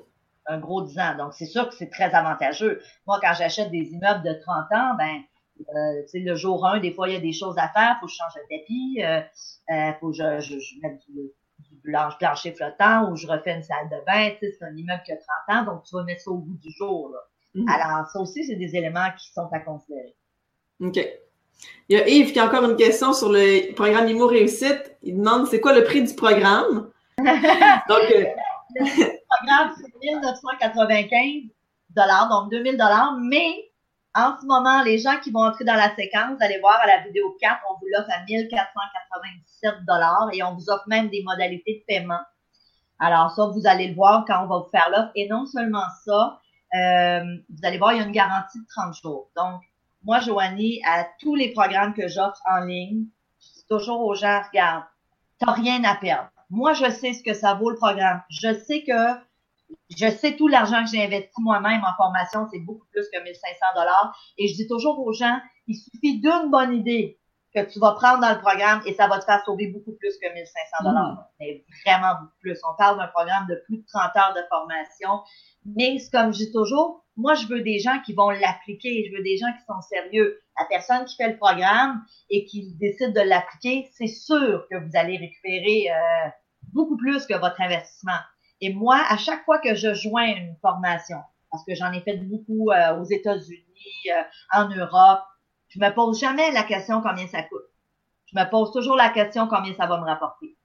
Un gros 10 ans. Donc, c'est sûr que c'est très avantageux. Moi, quand j'achète des immeubles de 30 ans, ben, euh, le jour 1, des fois, il y a des choses à faire. Faut que je change de tapis. Euh, euh, faut que je, je, je mette du, blanche plancher flottant ou je refais une salle de bain. C'est un immeuble qui a 30 ans, donc tu vas mettre ça au bout du jour. Là. Mm-hmm. Alors, ça aussi, c'est des éléments qui sont à considérer. OK. Il y a Yves qui a encore une question sur le programme IMO Réussite. Il demande c'est quoi le prix du programme? [laughs] donc, euh... le programme, c'est 1995 donc 2000 mais en ce moment, les gens qui vont entrer dans la séquence, vous allez voir à la vidéo 4, on vous l'offre à 1497 dollars et on vous offre même des modalités de paiement. Alors ça, vous allez le voir quand on va vous faire l'offre. Et non seulement ça, euh, vous allez voir, il y a une garantie de 30 jours. Donc, moi, Joanie, à tous les programmes que j'offre en ligne, je dis toujours aux gens, regarde, t'as rien à perdre. Moi, je sais ce que ça vaut le programme. Je sais que je sais tout l'argent que j'ai investi moi-même en formation, c'est beaucoup plus que 1500 dollars. Et je dis toujours aux gens, il suffit d'une bonne idée que tu vas prendre dans le programme et ça va te faire sauver beaucoup plus que 1500 dollars. Mm. Mais vraiment beaucoup plus. On parle d'un programme de plus de 30 heures de formation. Mais comme je dis toujours, moi, je veux des gens qui vont l'appliquer. Je veux des gens qui sont sérieux. La personne qui fait le programme et qui décide de l'appliquer, c'est sûr que vous allez récupérer euh, beaucoup plus que votre investissement. Et moi, à chaque fois que je joins une formation, parce que j'en ai fait beaucoup euh, aux États-Unis, euh, en Europe, je me pose jamais la question combien ça coûte. Je me pose toujours la question combien ça va me rapporter.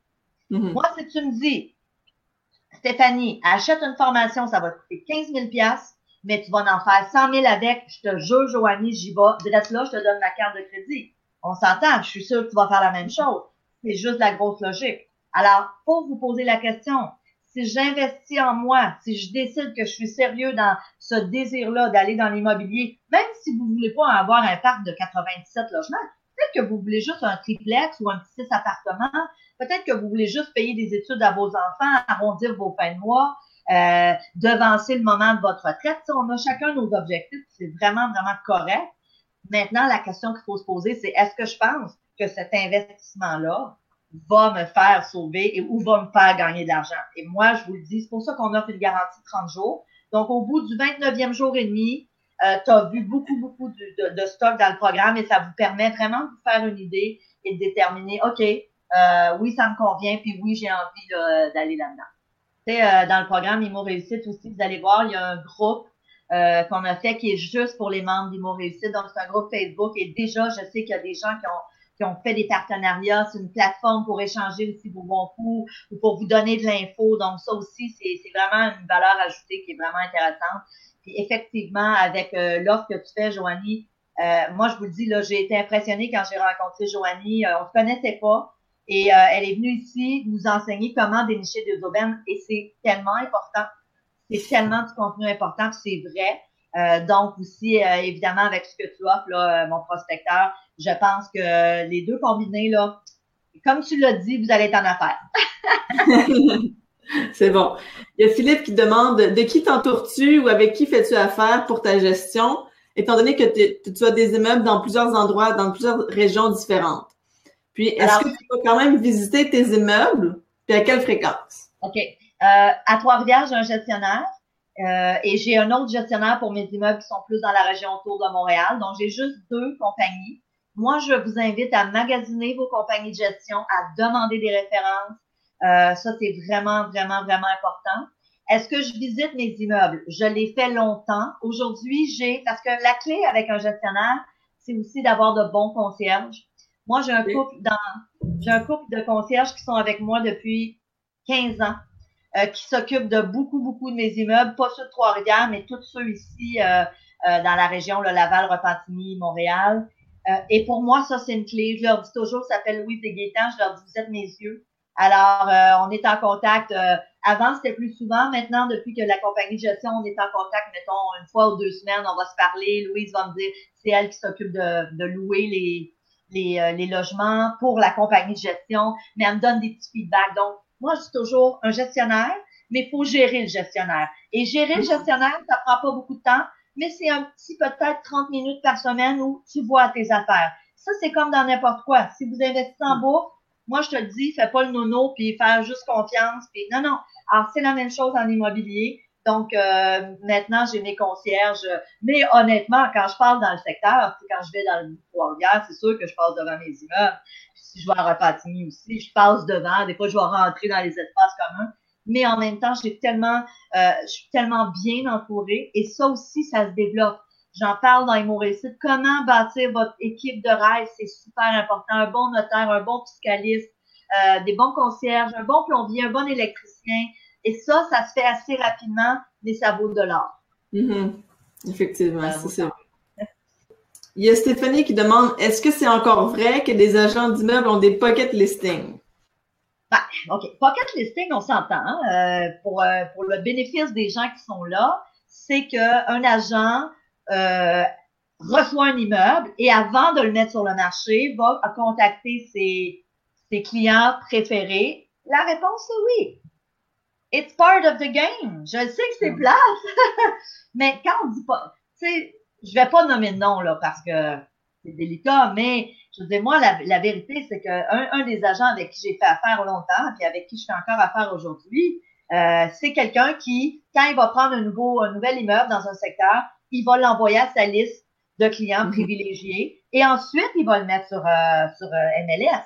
Mm-hmm. Moi, si tu me dis, Stéphanie, achète une formation, ça va te coûter 15 000 mais tu vas en faire 100 000 avec, je te jure, Joanie, j'y vais. Direct là, je te donne ma carte de crédit. On s'entend, je suis sûre que tu vas faire la même chose. C'est juste la grosse logique. Alors, faut vous poser la question si j'investis en moi, si je décide que je suis sérieux dans ce désir-là d'aller dans l'immobilier, même si vous voulez pas avoir un parc de 97 logements, peut-être que vous voulez juste un triplex ou un petit 6 appartements, peut-être que vous voulez juste payer des études à vos enfants, arrondir vos fins de mois, euh, devancer le moment de votre retraite. on a chacun nos objectifs, c'est vraiment, vraiment correct. Maintenant, la question qu'il faut se poser, c'est est-ce que je pense que cet investissement-là va me faire sauver et ou va me faire gagner de l'argent. Et moi, je vous le dis, c'est pour ça qu'on offre une garantie de 30 jours. Donc, au bout du 29e jour et demi, euh, tu as vu beaucoup, beaucoup de, de, stock dans le programme et ça vous permet vraiment de vous faire une idée et de déterminer, OK, euh, oui, ça me convient, puis oui, j'ai envie d'aller là-dedans. Tu sais, euh, dans le programme Imo Réussite aussi, vous allez voir, il y a un groupe euh, qu'on a fait qui est juste pour les membres d'Imo Réussite. Donc, c'est un groupe Facebook et déjà, je sais qu'il y a des gens qui ont qui ont fait des partenariats. C'est une plateforme pour échanger aussi vos bons coups ou pour vous donner de l'info. Donc, ça aussi, c'est vraiment une valeur ajoutée qui est vraiment intéressante. Puis effectivement, avec euh, l'offre que tu fais, Joanie, euh, moi, je vous le dis, là, j'ai été impressionnée quand j'ai rencontré Joanie. Euh, on se connaissait pas. Et elle est venue ici nous enseigner comment dénicher des aubaines. Et c'est tellement important. C'est tellement du contenu important, c'est vrai. donc aussi, évidemment, avec ce que tu offres, là, mon prospecteur, je pense que les deux combinés, là, comme tu l'as dit, vous allez être en affaire. [laughs] C'est bon. Il y a Philippe qui demande de qui t'entoures-tu ou avec qui fais-tu affaire pour ta gestion? étant donné que tu as des immeubles dans plusieurs endroits, dans plusieurs régions différentes. Puis, est-ce que tu peux quand même visiter tes immeubles? Puis à quelle fréquence? OK. Euh, à Trois-Rivières, j'ai un gestionnaire. Euh, et j'ai un autre gestionnaire pour mes immeubles qui sont plus dans la région autour de Montréal. Donc, j'ai juste deux compagnies. Moi, je vous invite à magasiner vos compagnies de gestion, à demander des références. Euh, ça, c'est vraiment, vraiment, vraiment important. Est-ce que je visite mes immeubles? Je l'ai fait longtemps. Aujourd'hui, j'ai, parce que la clé avec un gestionnaire, c'est aussi d'avoir de bons concierges. Moi, j'ai un couple dans, j'ai un couple de concierges qui sont avec moi depuis 15 ans, euh, qui s'occupent de beaucoup, beaucoup de mes immeubles, pas ceux de Trois-Rivières, mais tous ceux ici euh, euh, dans la région, le Laval, Repentigny, Montréal. Et pour moi, ça, c'est une clé. Je leur dis toujours, ça s'appelle Louise Desgaétans, je leur dis, vous êtes mes yeux. Alors, on est en contact. avant, c'était plus souvent. Maintenant, depuis que la compagnie de gestion, on est en contact, mettons, une fois ou deux semaines, on va se parler. Louise va me dire, c'est elle qui s'occupe de, de louer les, les, euh, les, logements pour la compagnie de gestion, mais elle me donne des petits feedbacks. Donc, moi, je suis toujours un gestionnaire, mais il faut gérer le gestionnaire. Et gérer le gestionnaire, ça prend pas beaucoup de temps, mais c'est un petit peut-être 30 minutes par semaine où tu vois tes affaires. Ça, c'est comme dans n'importe quoi. Si vous investissez en bourse, moi, je te le dis, fais pas le nono, puis faire juste confiance. Puis non, non. Alors, c'est la même chose en immobilier. Donc, euh, maintenant, j'ai mes concierges. Mais honnêtement, quand je parle dans le secteur, quand je vais dans le Trois-Rivières, c'est sûr que je passe devant mes immeubles. si je vais à Repentigny aussi, je passe devant. Des fois, je vais rentrer dans les espaces communs. Mais en même temps, j'ai tellement, euh, je suis tellement bien entourée. Et ça aussi, ça se développe. J'en parle dans mon récit. Comment bâtir votre équipe de rêve, c'est super important. Un bon notaire, un bon fiscaliste, euh, des bons concierges, un bon plombier, un bon électricien, et ça, ça se fait assez rapidement, mais ça vaut de l'or. Mm-hmm. Effectivement, c'est ça. Il y a Stéphanie qui demande est-ce que c'est encore vrai que des agents d'immeubles ont des pocket listings? Ben, OK. Pocket listing, on s'entend. Hein. Euh, pour, euh, pour le bénéfice des gens qui sont là, c'est qu'un agent euh, reçoit un immeuble et avant de le mettre sur le marché, va contacter ses, ses clients préférés. La réponse est oui. It's part of the game. Je sais que c'est mm. plate, [laughs] mais quand on dit pas, tu sais, je vais pas nommer de nom là parce que c'est délicat, mais je veux dire, moi, la, vérité, c'est qu'un un des agents avec qui j'ai fait affaire longtemps, puis avec qui je fais encore affaire aujourd'hui, euh, c'est quelqu'un qui, quand il va prendre un nouveau, un nouvel immeuble dans un secteur, il va l'envoyer à sa liste de clients mm-hmm. privilégiés et ensuite il va le mettre sur, euh, sur euh, MLS.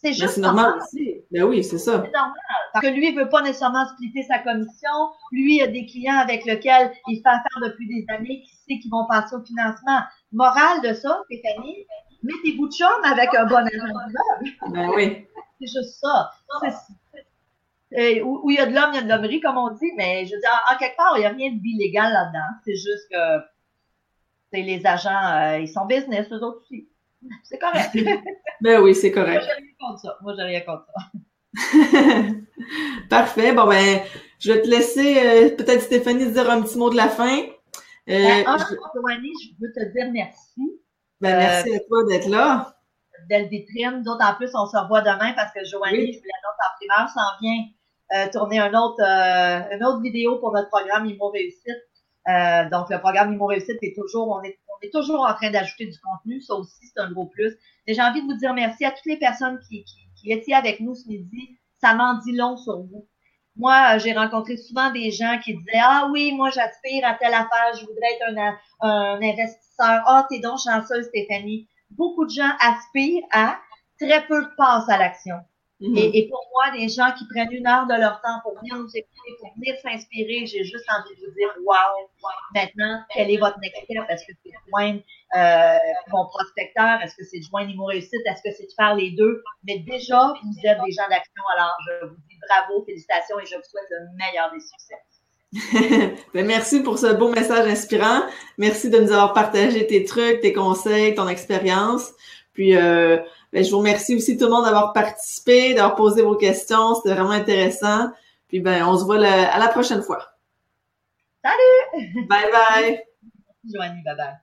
C'est juste normal, aussi. Ben oui, c'est ça. C'est normal. Parce que lui, il veut pas nécessairement splitter sa commission. Lui, il a des clients avec lesquels il fait affaire depuis des années qui sait qu'ils vont passer au financement. Morale de ça, Stéphanie, mettez-vous de chum avec un bon agent Ben oui. C'est juste ça. où, il y a de l'homme, il y a de l'hommerie, comme on dit, mais je veux dire, en, quelque part, il n'y a rien de illégal là-dedans. C'est juste que les agents, euh, ils sont business, eux autres aussi. [laughs] C'est correct. [laughs] ben oui, c'est correct. Moi, j'ai rien contre ça. Moi, j'ai rien contre ça. [laughs] Parfait. Bon, ben, je vais te laisser euh, peut-être Stéphanie dire un petit mot de la fin. Euh, ben, je... je veux te dire merci. Ben, merci à toi d'être là. Belle vitrine. D'autres, en plus, on se revoit demain parce que Joanie, je vous l'annonce en primaire, s'en vient euh, tourner un autre, euh, une autre vidéo pour notre programme Imo Réussite. Euh, donc, le programme Imo Réussite est toujours, on est, on est toujours en train d'ajouter du contenu. Ça aussi, c'est un gros plus. Et j'ai envie de vous dire merci à toutes les personnes qui, qui, qui étaient avec nous ce midi. Ça m'en dit long sur vous. Moi, j'ai rencontré souvent des gens qui disaient Ah oui, moi j'aspire à telle affaire, je voudrais être un, investisseur. Ah, t'es donc chanceuse, Stéphanie. Beaucoup de gens aspirent à, très peu passent à l'action. Mhm. et, et, pour moi, des gens qui prennent une heure de leur temps pour venir nous écouter, pour venir s'inspirer, j'ai juste envie de vous dire, wow, maintenant, quel est votre next step? Est-ce que c'est de joindre euh, mon prospecteur? Est-ce que c'est de joindre Imo Réussite? Est-ce que c'est de faire les deux? Mais déjà, vous êtes des gens d'action, alors je vous dis bravo, félicitations et je vous souhaite le meilleur des succès. [laughs] ben merci pour ce beau message inspirant. Merci de nous avoir partagé tes trucs, tes conseils, ton expérience. Puis euh, ben, je vous remercie aussi tout le monde d'avoir participé, d'avoir posé vos questions. C'était vraiment intéressant. Puis ben, on se voit à la prochaine fois. Salut! Bye bye! Joanie, bye bye.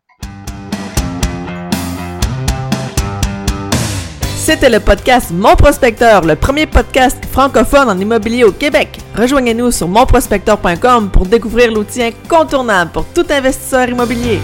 C'était le podcast Mon Prospecteur, le premier podcast francophone en immobilier au Québec. Rejoignez-nous sur monprospecteur.com pour découvrir l'outil incontournable pour tout investisseur immobilier.